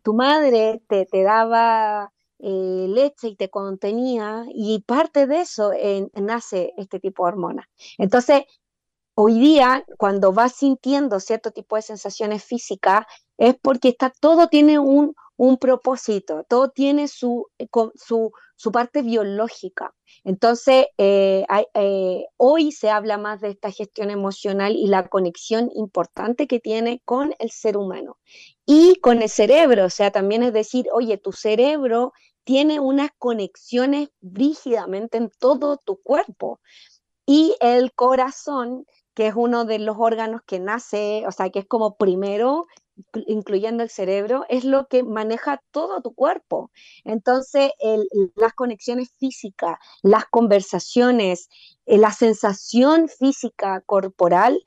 tu madre te, te daba eh, leche y te contenía, y parte de eso nace este tipo de hormonas. Entonces, hoy día, cuando vas sintiendo cierto tipo de sensaciones físicas, es porque está, todo tiene un, un propósito, todo tiene su, eh, su, su parte biológica. Entonces, eh, hoy se habla más de esta gestión emocional y la conexión importante que tiene con el ser humano y con el cerebro. O sea, también es decir, oye, tu cerebro tiene unas conexiones rígidamente en todo tu cuerpo. Y el corazón, que es uno de los órganos que nace, o sea, que es como primero incluyendo el cerebro, es lo que maneja todo tu cuerpo. Entonces, las conexiones físicas, las conversaciones, eh, la sensación física corporal,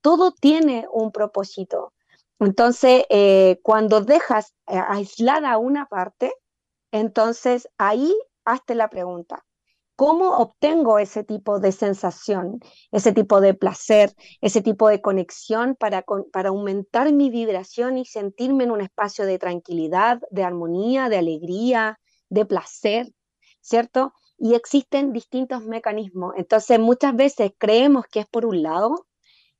todo tiene un propósito. Entonces, eh, cuando dejas eh, aislada una parte, entonces ahí hazte la pregunta, ¿Cómo obtengo ese tipo de sensación, ese tipo de placer, ese tipo de conexión para, para aumentar mi vibración y sentirme en un espacio de tranquilidad, de armonía, de alegría, de placer, ¿cierto? Y existen distintos mecanismos. Entonces muchas veces creemos que es por un lado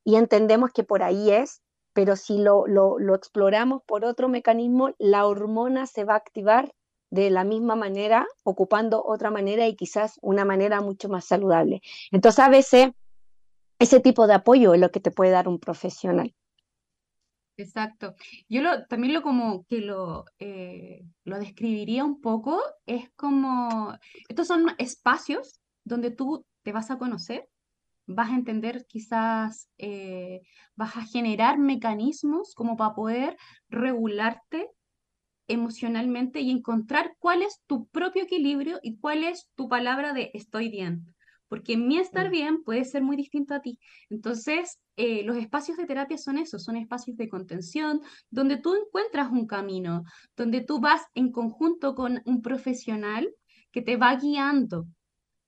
y entendemos que por ahí es, pero si lo, lo, lo exploramos por otro mecanismo, la hormona se va a activar de la misma manera, ocupando otra manera y quizás una manera mucho más saludable. Entonces, a veces, ese tipo de apoyo es lo que te puede dar un profesional. Exacto. Yo lo, también lo como que lo, eh, lo describiría un poco, es como, estos son espacios donde tú te vas a conocer, vas a entender quizás, eh, vas a generar mecanismos como para poder regularte emocionalmente y encontrar cuál es tu propio equilibrio y cuál es tu palabra de estoy bien. Porque mi estar bien puede ser muy distinto a ti. Entonces, eh, los espacios de terapia son eso, son espacios de contención, donde tú encuentras un camino, donde tú vas en conjunto con un profesional que te va guiando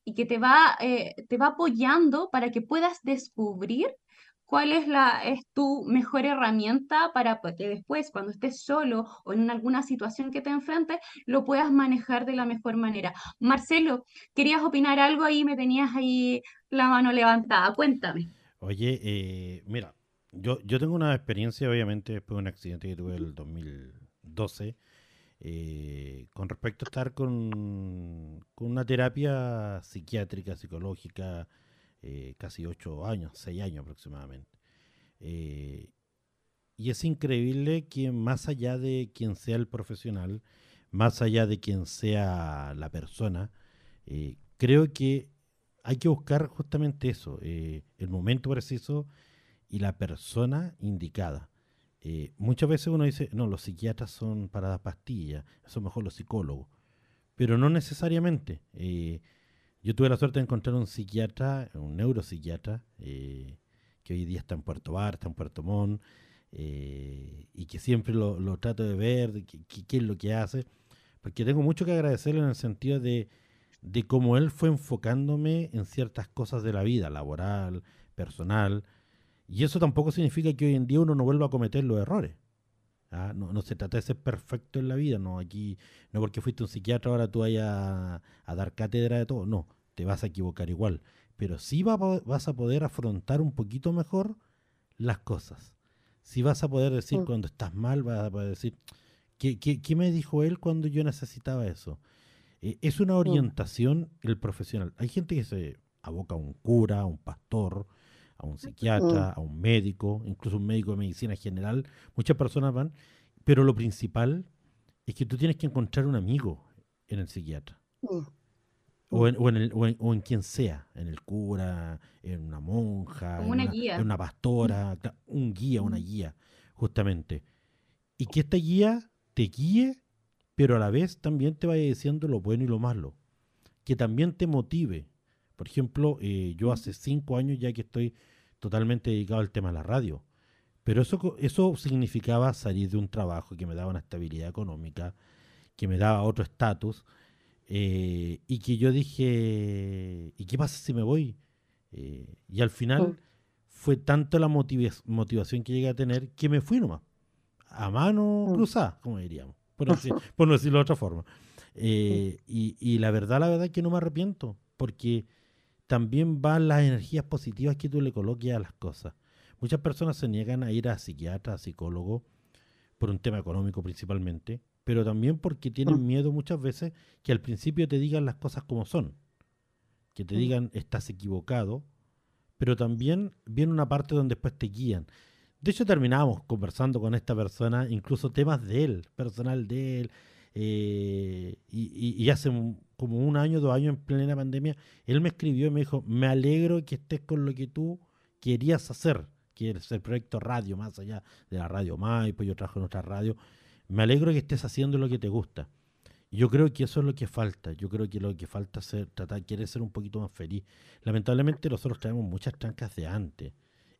y que te va, eh, te va apoyando para que puedas descubrir cuál es la es tu mejor herramienta para que después, cuando estés solo o en alguna situación que te enfrentes, lo puedas manejar de la mejor manera. Marcelo, ¿querías opinar algo ahí? Me tenías ahí la mano levantada. Cuéntame. Oye, eh, mira, yo, tengo una experiencia, obviamente, después de un accidente que tuve el 2012, eh, con respecto a estar con una terapia psiquiátrica, psicológica, eh, casi ocho años, seis años aproximadamente. Eh, y es increíble que más allá de quien sea el profesional, más allá de quien sea la persona, eh, creo que hay que buscar justamente eso, el momento preciso y la persona indicada. muchas veces uno dice, no, los psiquiatras son para dar pastillas, son mejor los psicólogos, pero no necesariamente. Yo tuve la suerte de encontrar un psiquiatra, un neuropsiquiatra, eh, que hoy día está en Puerto Bar, está en Puerto Montt, eh, y que siempre lo, trato de ver, qué es lo que hace, porque tengo mucho que agradecerle en el sentido de, de cómo él fue enfocándome en ciertas cosas de la vida, laboral, personal, y eso tampoco significa que hoy en día uno no vuelva a cometer los errores. ¿ah? No, no, se trata de ser perfecto en la vida, no aquí, no porque fuiste un psiquiatra ahora tú vayas a, a dar cátedra de todo, no te vas a equivocar igual, pero sí vas a poder afrontar un poquito mejor las cosas. Si vas a poder decir cuando estás mal, vas a poder decir, ¿qué, qué, me dijo él cuando yo necesitaba eso? Eh, es una orientación el profesional. Hay gente que se aboca a un cura, a un pastor, a un psiquiatra, a un médico, incluso un médico de medicina general. Muchas personas van, pero lo principal es que tú tienes que encontrar un amigo en el psiquiatra. O en, o, en el, o, en, quien sea, en el cura, en una monja, en, una, en, una, pastora, un guía, una guía, justamente. Y que esta guía te guíe, pero a la vez también te vaya diciendo lo bueno y lo malo. Que también te motive. Por ejemplo, eh, yo hace cinco años ya que estoy totalmente dedicado al tema de la radio. Pero eso, eso significaba salir de un trabajo que me daba una estabilidad económica, que me daba otro estatus eh, y que yo dije, ¿y qué pasa si me voy? Eh, y al final fue tanto la motivación que llegué a tener que me fui nomás, a mano mm. cruzada, como diríamos, por, [LAUGHS] por no decirlo de otra forma. Eh, y, y, la verdad, la verdad es que no me arrepiento, porque también van las energías positivas que tú le coloques a las cosas. Muchas personas se niegan a ir a psiquiatra, a psicólogo, por un tema económico principalmente, pero también porque tienen mm. miedo muchas veces que al principio te digan las cosas como son, que te mm. digan estás equivocado, pero también viene una parte donde después te guían. De hecho, terminamos conversando con esta persona, incluso temas de él, personal de él, eh, y, hace como un año, dos años en plena pandemia, él me escribió y me dijo, me alegro que estés con lo que tú querías hacer, que es el proyecto radio, más allá de la radio pues yo trabajo en otra radio, me alegro que estés haciendo lo que te gusta. Yo creo que eso es lo que falta. Yo creo que lo que falta es ser, tratar, quiere ser un poquito más feliz. Lamentablemente nosotros tenemos muchas trancas de antes.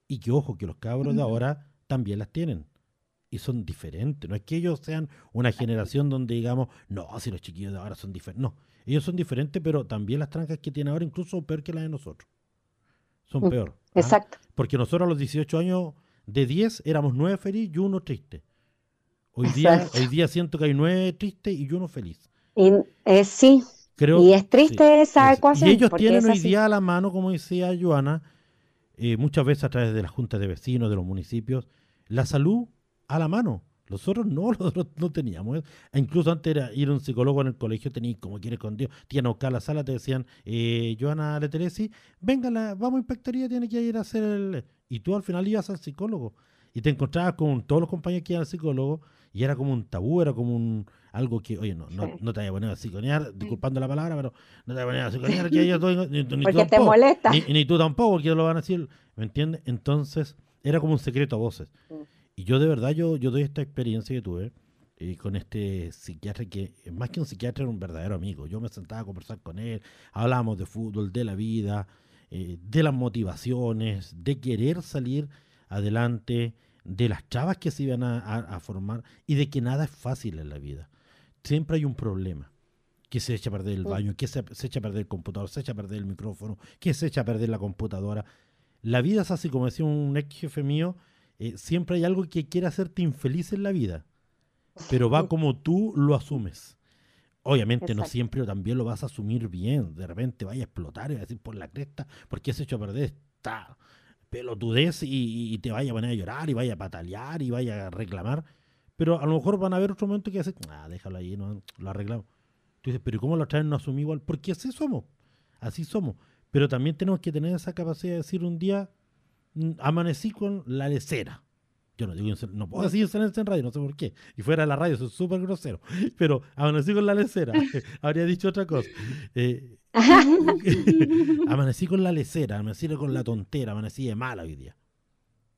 Y que ojo, que los cabros de ahora también las tienen. Y son diferentes. No es que ellos sean una generación donde digamos, no, si los chiquillos de ahora son diferentes. No, ellos son diferentes, pero también las trancas que tienen ahora incluso son peor que las de nosotros. Son mm, peor. ¿ah? Exacto. Porque nosotros a los 18 años, de 10 éramos 9 felices y uno triste. Hoy día, hoy día siento que hay nueve tristes y uno feliz. Y, eh, sí. Creo, y es triste esa ecuación. Y ellos tienen hoy día a la mano, como decía Joana, eh, muchas veces a través de las juntas de vecinos, de los municipios, la salud a la mano. Nosotros no, [LAUGHS] nosotros no teníamos. E incluso antes era ir a un psicólogo en el colegio, tenías como quieres con Dios, te iban a buscar la sala, te decían, eh, Joana Leteresi, venga, vamos a inspectoría, tiene que ir a hacer el... Y tú al final ibas al psicólogo y te encontrabas con todos los compañeros que iban al psicólogo y era como un tabú, era como un algo que, oye, no, no, no te vayas a poner a psiconear, disculpando la palabra, pero no te vayas a poner a [LAUGHS] psiconear, que ella ni, ni, Porque tú te molesta. Ni, tú tampoco, porque lo van a decir, ¿me entiendes? Entonces, era como un secreto a voces. Y yo de verdad, yo, yo doy esta experiencia que tuve eh, con este psiquiatra que, más que un psiquiatra, era un verdadero amigo. Yo me sentaba a conversar con él, hablábamos de fútbol, de la vida, eh, de las motivaciones, de querer salir adelante, de las chavas que se iban a, formar y de que nada es fácil en la vida. Siempre hay un problema. Que se echa a perder el baño, que se, echa a perder el computador, se echa a perder el micrófono, que se echa a perder la computadora. la vida es así, como decía un ex jefe mío, eh, siempre hay algo que quiere hacerte infeliz en la vida, pero va [LAUGHS] como tú lo asumes. Obviamente no siempre también lo vas a asumir bien. De repente vaya a explotar y vas a decir por la cresta, porque has hecho a perder esta pelotudez y, y te vaya a poner a llorar y vaya a patalear y vaya a reclamar. Pero a lo mejor van a haber otro momento que haces, ah, déjalo ahí, no, lo arreglamos. Tú dices, pero ¿cómo la otra vez no asumí igual? Porque así somos, así somos. Pero también tenemos que tener esa capacidad de decir un día, mm, amanecí con la lecera. Yo no digo, no puedo decir insolencia en radio, no sé por qué. Y fuera de la radio, soy súper grosero. Pero amanecí con la lecera. [LAUGHS] Habría dicho otra cosa. Eh, [LAUGHS] amanecí con la lecera, amanecí con la tontera, amanecí de mala hoy día.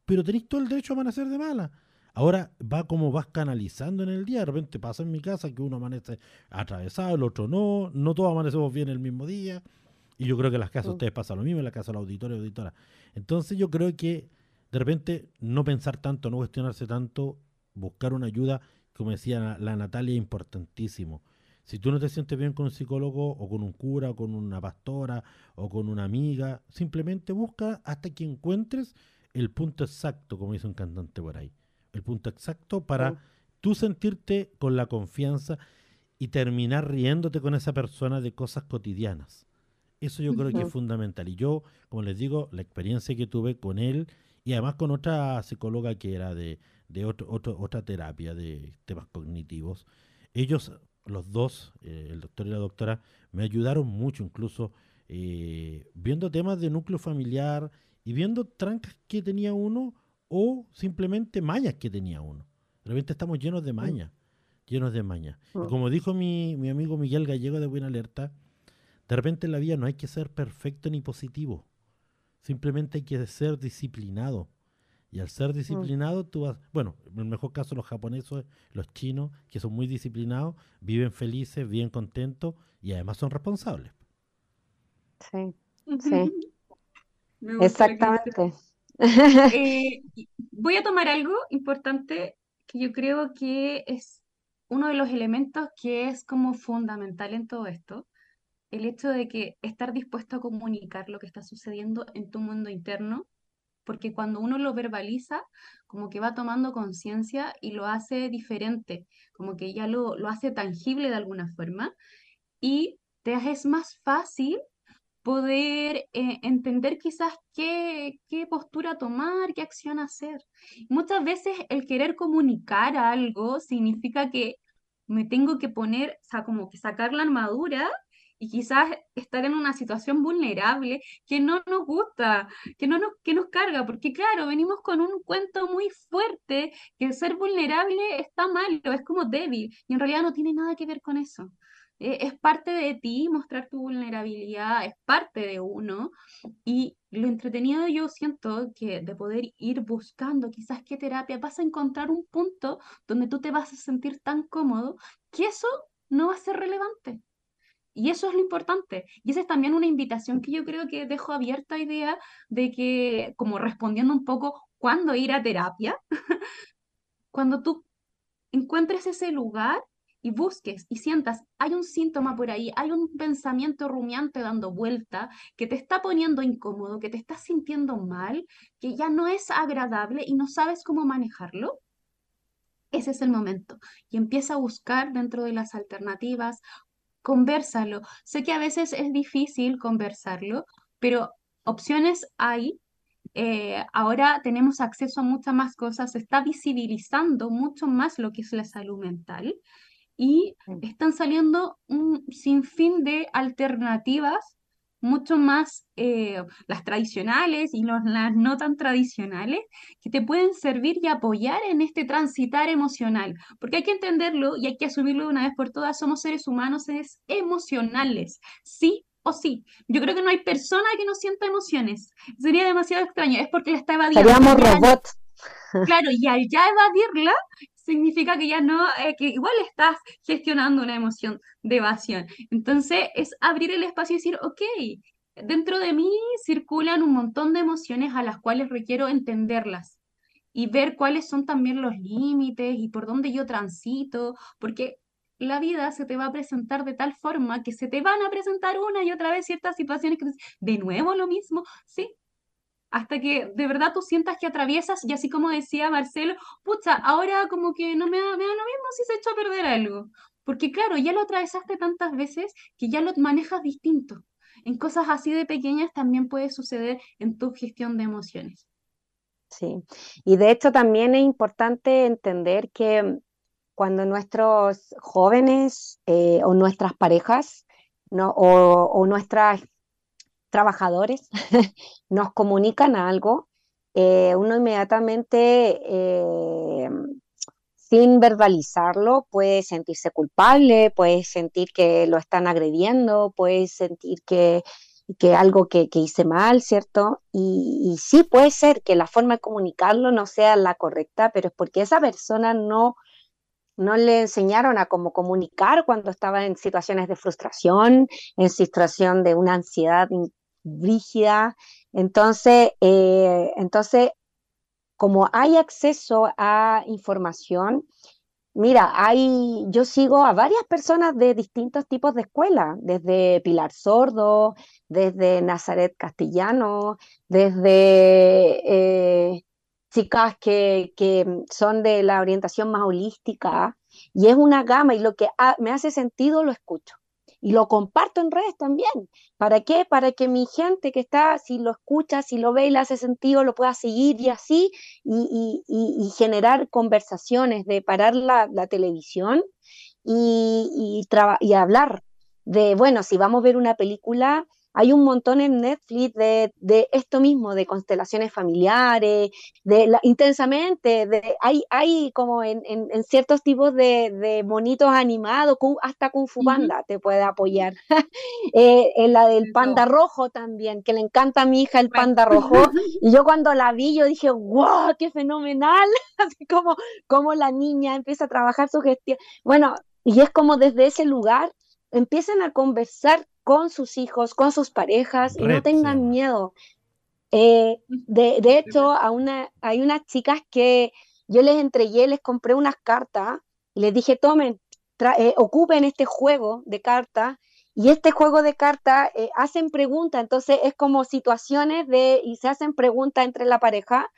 Pero tenéis todo el derecho a amanecer de mala. Ahora va como vas canalizando en el día. De repente pasa en mi casa que uno amanece atravesado, el otro no. No todos amanecemos bien el mismo día. Y yo creo que en las casas de ustedes pasa lo mismo, en la casa de los auditores y auditoras. Entonces yo creo que de repente no pensar tanto, no cuestionarse tanto, buscar una ayuda, como decía la- la Natalia, es importantísimo. Si tú no te sientes bien con un psicólogo o con un cura o con una pastora o con una amiga, simplemente busca hasta que encuentres el punto exacto, como dice un cantante por ahí. El punto exacto para tú sentirte con la confianza y terminar riéndote con esa persona de cosas cotidianas. Eso yo creo que es fundamental. Y yo, como les digo, la experiencia que tuve con él y además con otra psicóloga que era de, de otro, otro- otra terapia de temas cognitivos, ellos, los dos, eh, el doctor y la doctora, me ayudaron mucho, incluso eh, viendo temas de núcleo familiar y viendo trancas que tenía uno o simplemente mañas que tenía uno. De repente estamos llenos de mañas, llenos de mañas. Y Mm. como dijo mi, mi amigo Miguel Gallego de Buena Alerta, de repente en la vida no hay que ser perfecto ni positivo. Simplemente hay que ser disciplinado. Y al ser disciplinado, tú vas. Bueno, en el mejor caso, los japoneses, los chinos, que son muy disciplinados, viven felices, bien contentos y además son responsables. Sí. Sí. Exactamente. Eh, voy a tomar algo importante que yo creo que es uno de los elementos que es como fundamental en todo esto, el hecho de que estar dispuesto a comunicar lo que está sucediendo en tu mundo interno, porque cuando uno lo verbaliza, como que va tomando conciencia y lo hace diferente, como que ya lo, lo hace tangible de alguna forma, y te es más fácil poder eh, entender quizás qué, qué postura tomar, qué acción hacer. Muchas veces el querer comunicar algo significa que me tengo que poner, o sea, como que sacar la armadura y quizás estar en una situación vulnerable que no nos gusta, que no nos, que nos carga, porque claro, venimos con un cuento muy fuerte que ser vulnerable está malo, es como débil, y en realidad no tiene nada que ver con eso. Eh, Es parte de ti mostrar tu vulnerabilidad, es parte de uno. Y lo entretenido yo siento que de poder ir buscando quizás qué terapia, vas a encontrar un punto donde tú te vas a sentir tan cómodo que eso no va a ser relevante. Y eso es lo importante. Y esa es también una invitación que yo creo que dejo abierta idea de que, como respondiendo un poco, ¿cuándo ir a terapia? [LAUGHS] Cuando tú encuentres ese lugar y busques y sientas, hay un síntoma por ahí, hay un pensamiento rumiante dando vuelta que te está poniendo incómodo, que te estás sintiendo mal, que ya no es agradable y no sabes cómo manejarlo. Ese es el momento. Y empieza a buscar dentro de las alternativas, conversalo. Sé que a veces es difícil conversarlo, pero opciones hay eh, ahora tenemos acceso a muchas más cosas, se está visibilizando mucho más lo que es la salud mental y están saliendo un sinfín de alternativas, mucho más eh, las tradicionales y los- las no tan tradicionales, que te pueden servir y apoyar en este transitar emocional, porque hay que entenderlo y hay que asumirlo de una vez por todas, somos seres humanos, seres emocionales, sí o sí. Yo creo que no hay persona que no sienta emociones. Sería demasiado extraño, es porque la está evadiendo. Seríamos robots. Claro, y al ya evadirla, significa que ya no, eh, que igual estás gestionando una emoción de evasión. Entonces, es abrir el espacio y decir, ok, dentro de mí circulan un montón de emociones a las cuales requiero entenderlas y ver cuáles son también los límites y por dónde yo transito, porque la vida se te va a presentar de tal forma que se te van a presentar una y otra vez ciertas situaciones que de nuevo lo mismo, sí, hasta que de verdad tú sientas que atraviesas y así como decía Marcelo, pucha, ahora como que no me da, me da lo mismo si se echó a perder algo. Porque claro, ya lo atravesaste tantas veces que ya lo manejas distinto. En cosas así de pequeñas también puede suceder en tu gestión de emociones. Sí, y de hecho también es importante entender que cuando nuestros jóvenes eh, o nuestras parejas no, o, nuestros trabajadores [LAUGHS] nos comunican algo, eh, uno inmediatamente, eh, sin verbalizarlo, puede sentirse culpable, puede sentir que lo están agrediendo, puede sentir que que algo que, hice mal, ¿cierto? Y, y, sí puede ser que la forma de comunicarlo no sea la correcta, pero es porque esa persona no, no le enseñaron a cómo comunicar cuando estaba en situaciones de frustración, en situación de una ansiedad rígida. Entonces, eh, entonces, como hay acceso a información, Mira, hay, yo sigo a varias personas de distintos tipos de escuelas, desde Pilar Sordo, desde Nazaret Castellano, desde eh, chicas que, que, son de la orientación más holística, y es una gama, y lo que me hace sentido lo escucho y lo comparto en redes también. ¿Para qué? Para que mi gente que está, si lo escucha, si lo ve y le hace sentido, lo pueda seguir y así, y, y, generar conversaciones de parar la, la televisión y, y hablar de, bueno, si vamos a ver una película, hay un montón en Netflix de, de esto mismo, de constelaciones familiares, de la, intensamente, de, hay, hay como en, en, ciertos tipos de, de, monitos animados, hasta Kung Fu Panda te puede apoyar. [LAUGHS] eh, en la del panda rojo también, que le encanta a mi hija el panda rojo. [LAUGHS] y yo cuando la vi, yo dije, wow, qué fenomenal. [LAUGHS] Así como, como la niña empieza a trabajar su gestión. Bueno, y es como desde ese lugar empiezan a conversar con sus hijos, con sus parejas y no tengan miedo. Eh, de, de, hecho, a una, hay unas chicas que yo les entregué, les compré unas cartas y les dije, tomen, eh, ocupen este juego de cartas y este juego de cartas eh, hacen preguntas, entonces es como situaciones de, y se hacen preguntas entre la pareja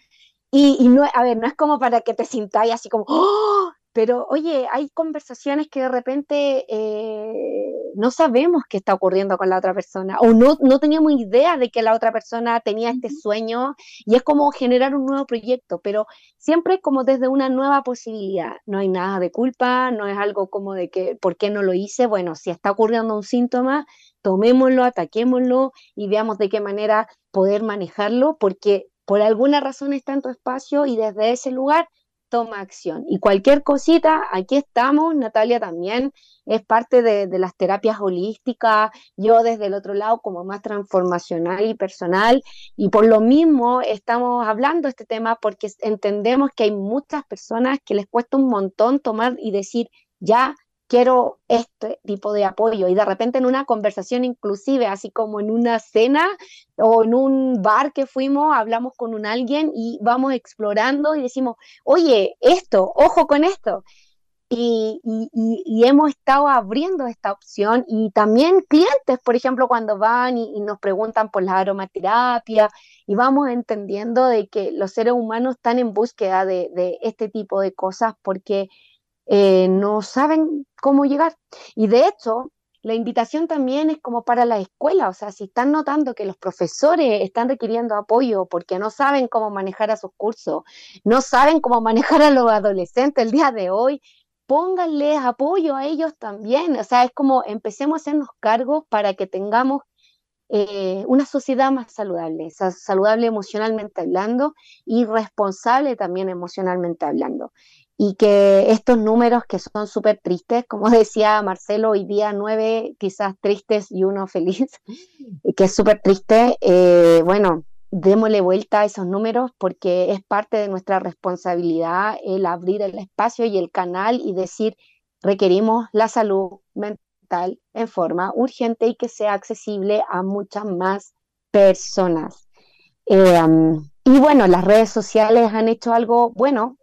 y, y, no, a ver, no es como para que te sintáis así como, ¡Oh! Pero oye, hay conversaciones que de repente eh, no sabemos qué está ocurriendo con la otra persona o no, no teníamos idea de que la otra persona tenía este sueño y es como generar un nuevo proyecto, pero siempre como desde una nueva posibilidad. No hay nada de culpa, no es algo como de que, ¿por qué no lo hice? Bueno, si está ocurriendo un síntoma, tomémoslo, ataquémoslo y veamos de qué manera poder manejarlo, porque por alguna razón está en tu espacio y desde ese lugar toma acción. Y cualquier cosita, aquí estamos, Natalia también es parte de, las terapias holísticas, yo desde el otro lado como más transformacional y personal, y por lo mismo estamos hablando de este tema porque entendemos que hay muchas personas que les cuesta un montón tomar y decir, ya quiero este tipo de apoyo. Y de repente en una conversación inclusive, así como en una cena o en un bar que fuimos, hablamos con un alguien y vamos explorando y decimos, oye, esto, ojo con esto. Y, hemos estado abriendo esta opción y también clientes, por ejemplo, cuando van y, nos preguntan por la aromaterapia y vamos entendiendo de que los seres humanos están en búsqueda de este tipo de cosas porque eh, no saben cómo llegar. Y de hecho, la invitación también es como para la escuela, o sea, si están notando que los profesores están requiriendo apoyo porque no saben cómo manejar a sus cursos, no saben cómo [LAUGHS] manejar a los adolescentes el día de hoy, pónganles apoyo a ellos también, o sea, es como empecemos a hacernos cargos para que tengamos eh, una sociedad más saludable, saludable emocionalmente hablando y responsable también emocionalmente hablando y que estos números que son súper tristes, como [LAUGHS] decía Marcelo, hoy día nueve quizás tristes y uno feliz, [LAUGHS] [LAUGHS] que es súper triste, eh, bueno, démosle vuelta a esos números porque es parte de nuestra responsabilidad el abrir el espacio y el canal y decir, requerimos la salud mental en forma urgente y que sea accesible a muchas más personas. Eh, y bueno, las redes sociales han hecho algo bueno,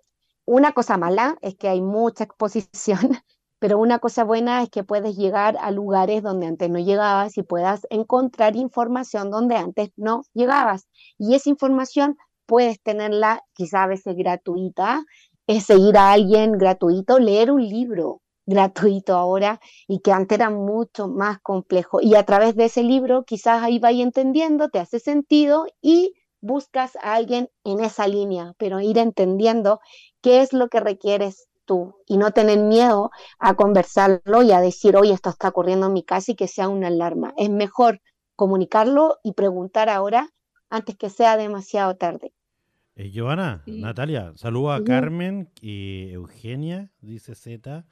una cosa mala es que hay mucha exposición [LAUGHS] pero una cosa buena es que puedes llegar a lugares donde antes no llegabas y puedas encontrar información donde antes no llegabas. Y esa información puedes tenerla quizá a veces gratuita, es seguir a alguien gratuito, leer un libro gratuito ahora y que antes era mucho más complejo. Y a través de ese libro quizás ahí vaya entendiendo, te hace sentido y buscas a alguien en esa línea, pero ir entendiendo qué es lo que requieres tú y no tener miedo a conversarlo y a decir, oye, esto está ocurriendo en mi casa y que sea una alarma. Es mejor comunicarlo y preguntar ahora antes que sea demasiado tarde. Eh, Giovanna, Natalia, saluda a Carmen y Eugenia, dice Z.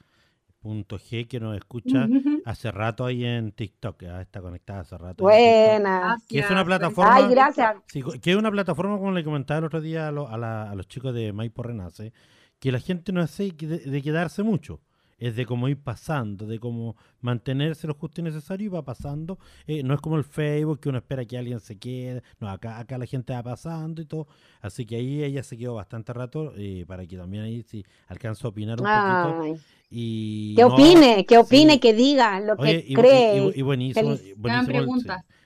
Punto G que nos escucha hace rato ahí en TikTok, está conectada hace rato. Buena. Que es una plataforma. Ay, gracias. que es una plataforma, como le comentaba el otro día a, a los chicos de Maipo Renace, que la gente no hace de, quedarse mucho es de cómo ir pasando, de cómo mantenerse lo justo y necesario y va pasando. Eh, no es como el Facebook que uno espera que alguien se quede, no, acá, acá la gente va pasando y todo. Así que ahí ella se quedó bastante rato eh, para que también ahí si alcanza a opinar un poquito. Y, que opine, que opine, que diga lo que cree. Y, buenísimo,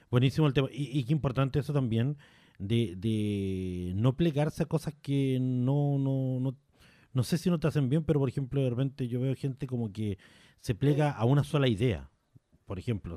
buenísimo, el tema. Y, qué importante eso también de, de no plegarse a cosas que no, no, no no sé si no te hacen bien, pero por ejemplo, de repente yo veo gente como que se plega a una sola idea. Por ejemplo,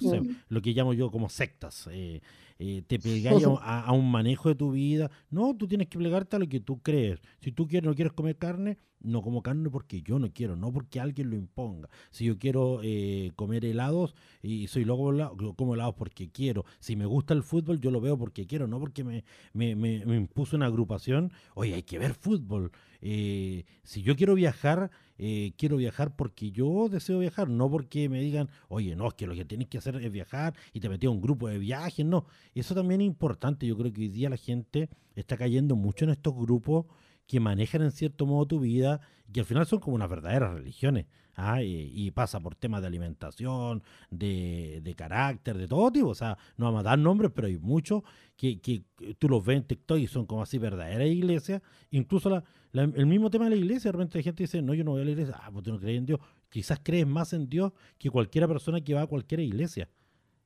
lo que llamo yo como sectas. Eh, eh, te pegáis [LAUGHS] a, un manejo de tu vida. No, tú tienes que plegarte a lo que tú crees. Si tú quieres, no quieres comer carne, no como carne porque yo no quiero, no porque alguien lo imponga. Si yo quiero eh, comer helados y soy loco, como helados porque quiero. Si me gusta el fútbol, yo lo veo porque quiero, no porque me, me, me, me impuso una agrupación. Oye, hay que ver fútbol. Si yo quiero viajar, eh, quiero viajar porque yo deseo viajar, no porque me digan, oye, no, es que lo que tienes que hacer es viajar y te metí a un grupo de viajes, no. Eso también es importante. Yo creo que hoy día la gente está cayendo mucho en estos grupos que manejan en cierto modo tu vida y que al final son como unas verdaderas religiones. ¿ah? Y, pasa por temas de alimentación, de, de, carácter, de todo tipo. O sea, no vamos a dar nombres, pero hay muchos que, que tú los ves en TikTok y son como así verdaderas iglesias. Incluso el mismo tema de la iglesia, de repente la gente dice, no, yo no voy a la iglesia, ah, pues tú no crees en Dios. Quizás crees más en Dios que cualquier persona que va a cualquier iglesia.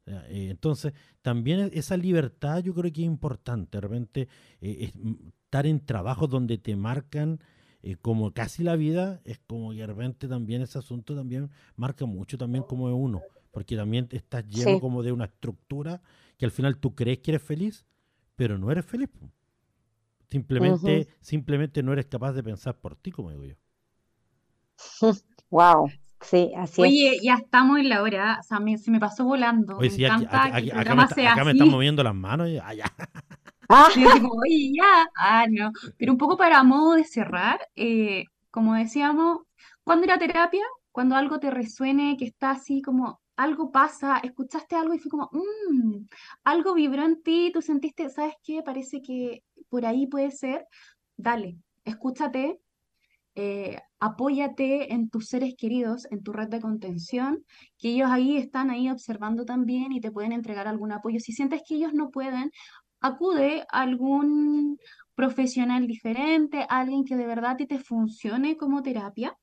Eh, entonces, también esa libertad yo creo que es importante. De repente, eh, estar en trabajos donde te marcan eh, como casi la vida, es como que de repente también ese asunto también marca mucho también como es uno. Porque también estás lleno como de una estructura que al final tú crees que eres feliz, pero no eres feliz. Simplemente, simplemente no eres capaz de pensar por ti, como digo yo. [LAUGHS] Wow, sí, así Oye, ya estamos en la hora, o sea, se me pasó volando. Oye, sí, acá, me, están moviendo las manos. Y, ah, oye, ya. Ah, no. Pero un poco para modo de cerrar, eh, como decíamos, cuando ir a terapia, cuando algo te resuene, que está así como algo pasa, escuchaste algo y fue como, mmm, algo vibró en ti, tú sentiste, ¿sabes qué? Parece que por ahí puede ser. Dale, escúchate, eh, apóyate en tus seres queridos, en tu red de contención, que ellos ahí están ahí observando también y te pueden entregar algún apoyo. Si sientes que ellos no pueden, acude a algún profesional diferente, alguien que de verdad te funcione como terapia,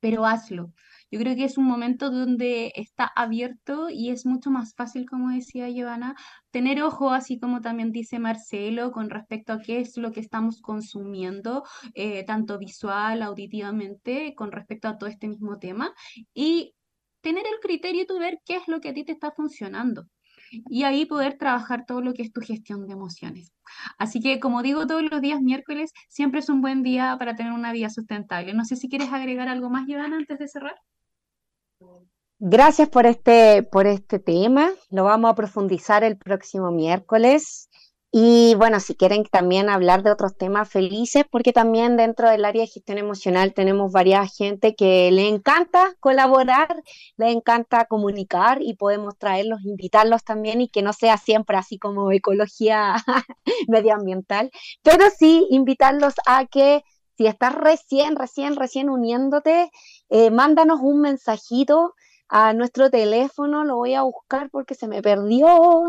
pero hazlo. Yo creo que es un momento donde está abierto y es mucho más fácil, como decía Giovanna, tener ojo, así como también dice Marcelo, con respecto a qué es lo que estamos consumiendo, eh, tanto visual, auditivamente, con respecto a todo este mismo tema, y tener el criterio y ver qué es lo que a ti te está funcionando y ahí poder trabajar todo lo que es tu gestión de emociones. Así que, como digo todos los días miércoles, siempre es un buen día para tener una vida sustentable. No sé si quieres agregar algo más, Giovanna, antes de cerrar. Gracias por este, por este tema. Lo vamos a profundizar el próximo miércoles. Y bueno, si quieren también hablar de otros temas felices, porque también dentro del área de gestión emocional tenemos varias gente que le encanta colaborar, le encanta comunicar y podemos traerlos, invitarlos también y que no sea siempre así como ecología [LAUGHS] medioambiental, pero sí invitarlos a que si estás recién, recién, recién uniéndote, eh, mándanos un mensajito a nuestro teléfono, lo voy a buscar porque se me perdió,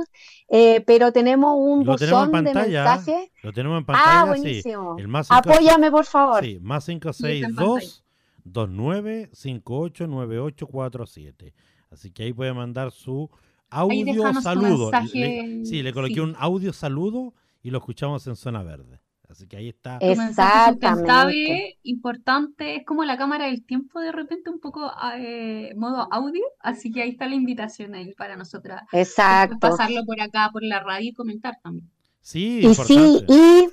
eh, pero tenemos un buzón de mensajes. Lo tenemos en pantalla, ah, buenísimo. Apóyame, por favor. Sí, más 562 29589847. Así que ahí puede mandar su audio saludo. sí, le coloqué un audio saludo y lo escuchamos en zona verde. Así que ahí está. Exactamente. importante, es como la cámara del tiempo de repente un poco eh, modo audio, así que ahí está la invitación ahí para nosotras. Exacto. Pasarlo por acá, por la radio y comentar también. Sí, y sí, y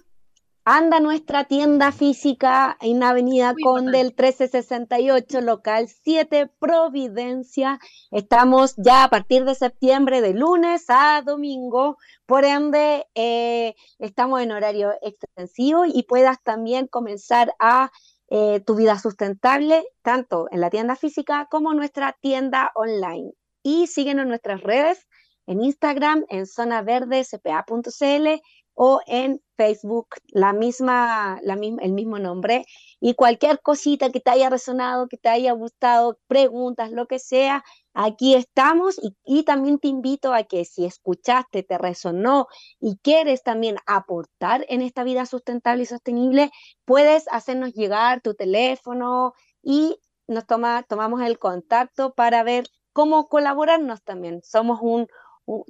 anda nuestra tienda física en Avenida Conde, el 1368, local 7, Providencia. Estamos ya a partir de septiembre, de lunes a domingo, por ende, eh, estamos en horario extensivo y puedas también comenzar a eh, tu vida sustentable, tanto en la tienda física como en nuestra tienda online. Y síguenos en nuestras redes, en Instagram, en zona verde cpa.cl o en Facebook, la misma, la misma, el mismo nombre. Y cualquier cosita que te haya resonado, que te haya gustado, preguntas, lo que sea, aquí estamos. Y, y también te invito a que si escuchaste, te resonó y quieres también aportar en esta vida sustentable y sostenible, puedes hacernos llegar tu teléfono y nos toma, tomamos el contacto para ver cómo colaborarnos también. Somos un,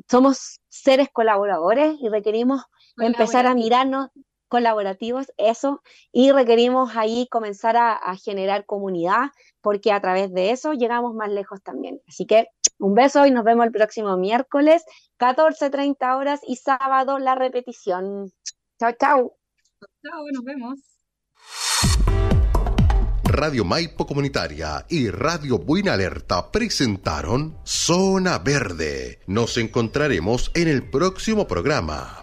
somos seres colaboradores y requerimos empezar a mirarnos colaborativos, eso, y requerimos ahí comenzar a, generar comunidad, porque a través de eso llegamos más lejos también. Así que un beso y nos vemos el próximo miércoles, 14.30 horas y sábado la repetición. Chao, chao. Chao, nos vemos. Radio Maipo Comunitaria y Radio Buena Alerta presentaron Zona Verde. Nos encontraremos en el próximo programa.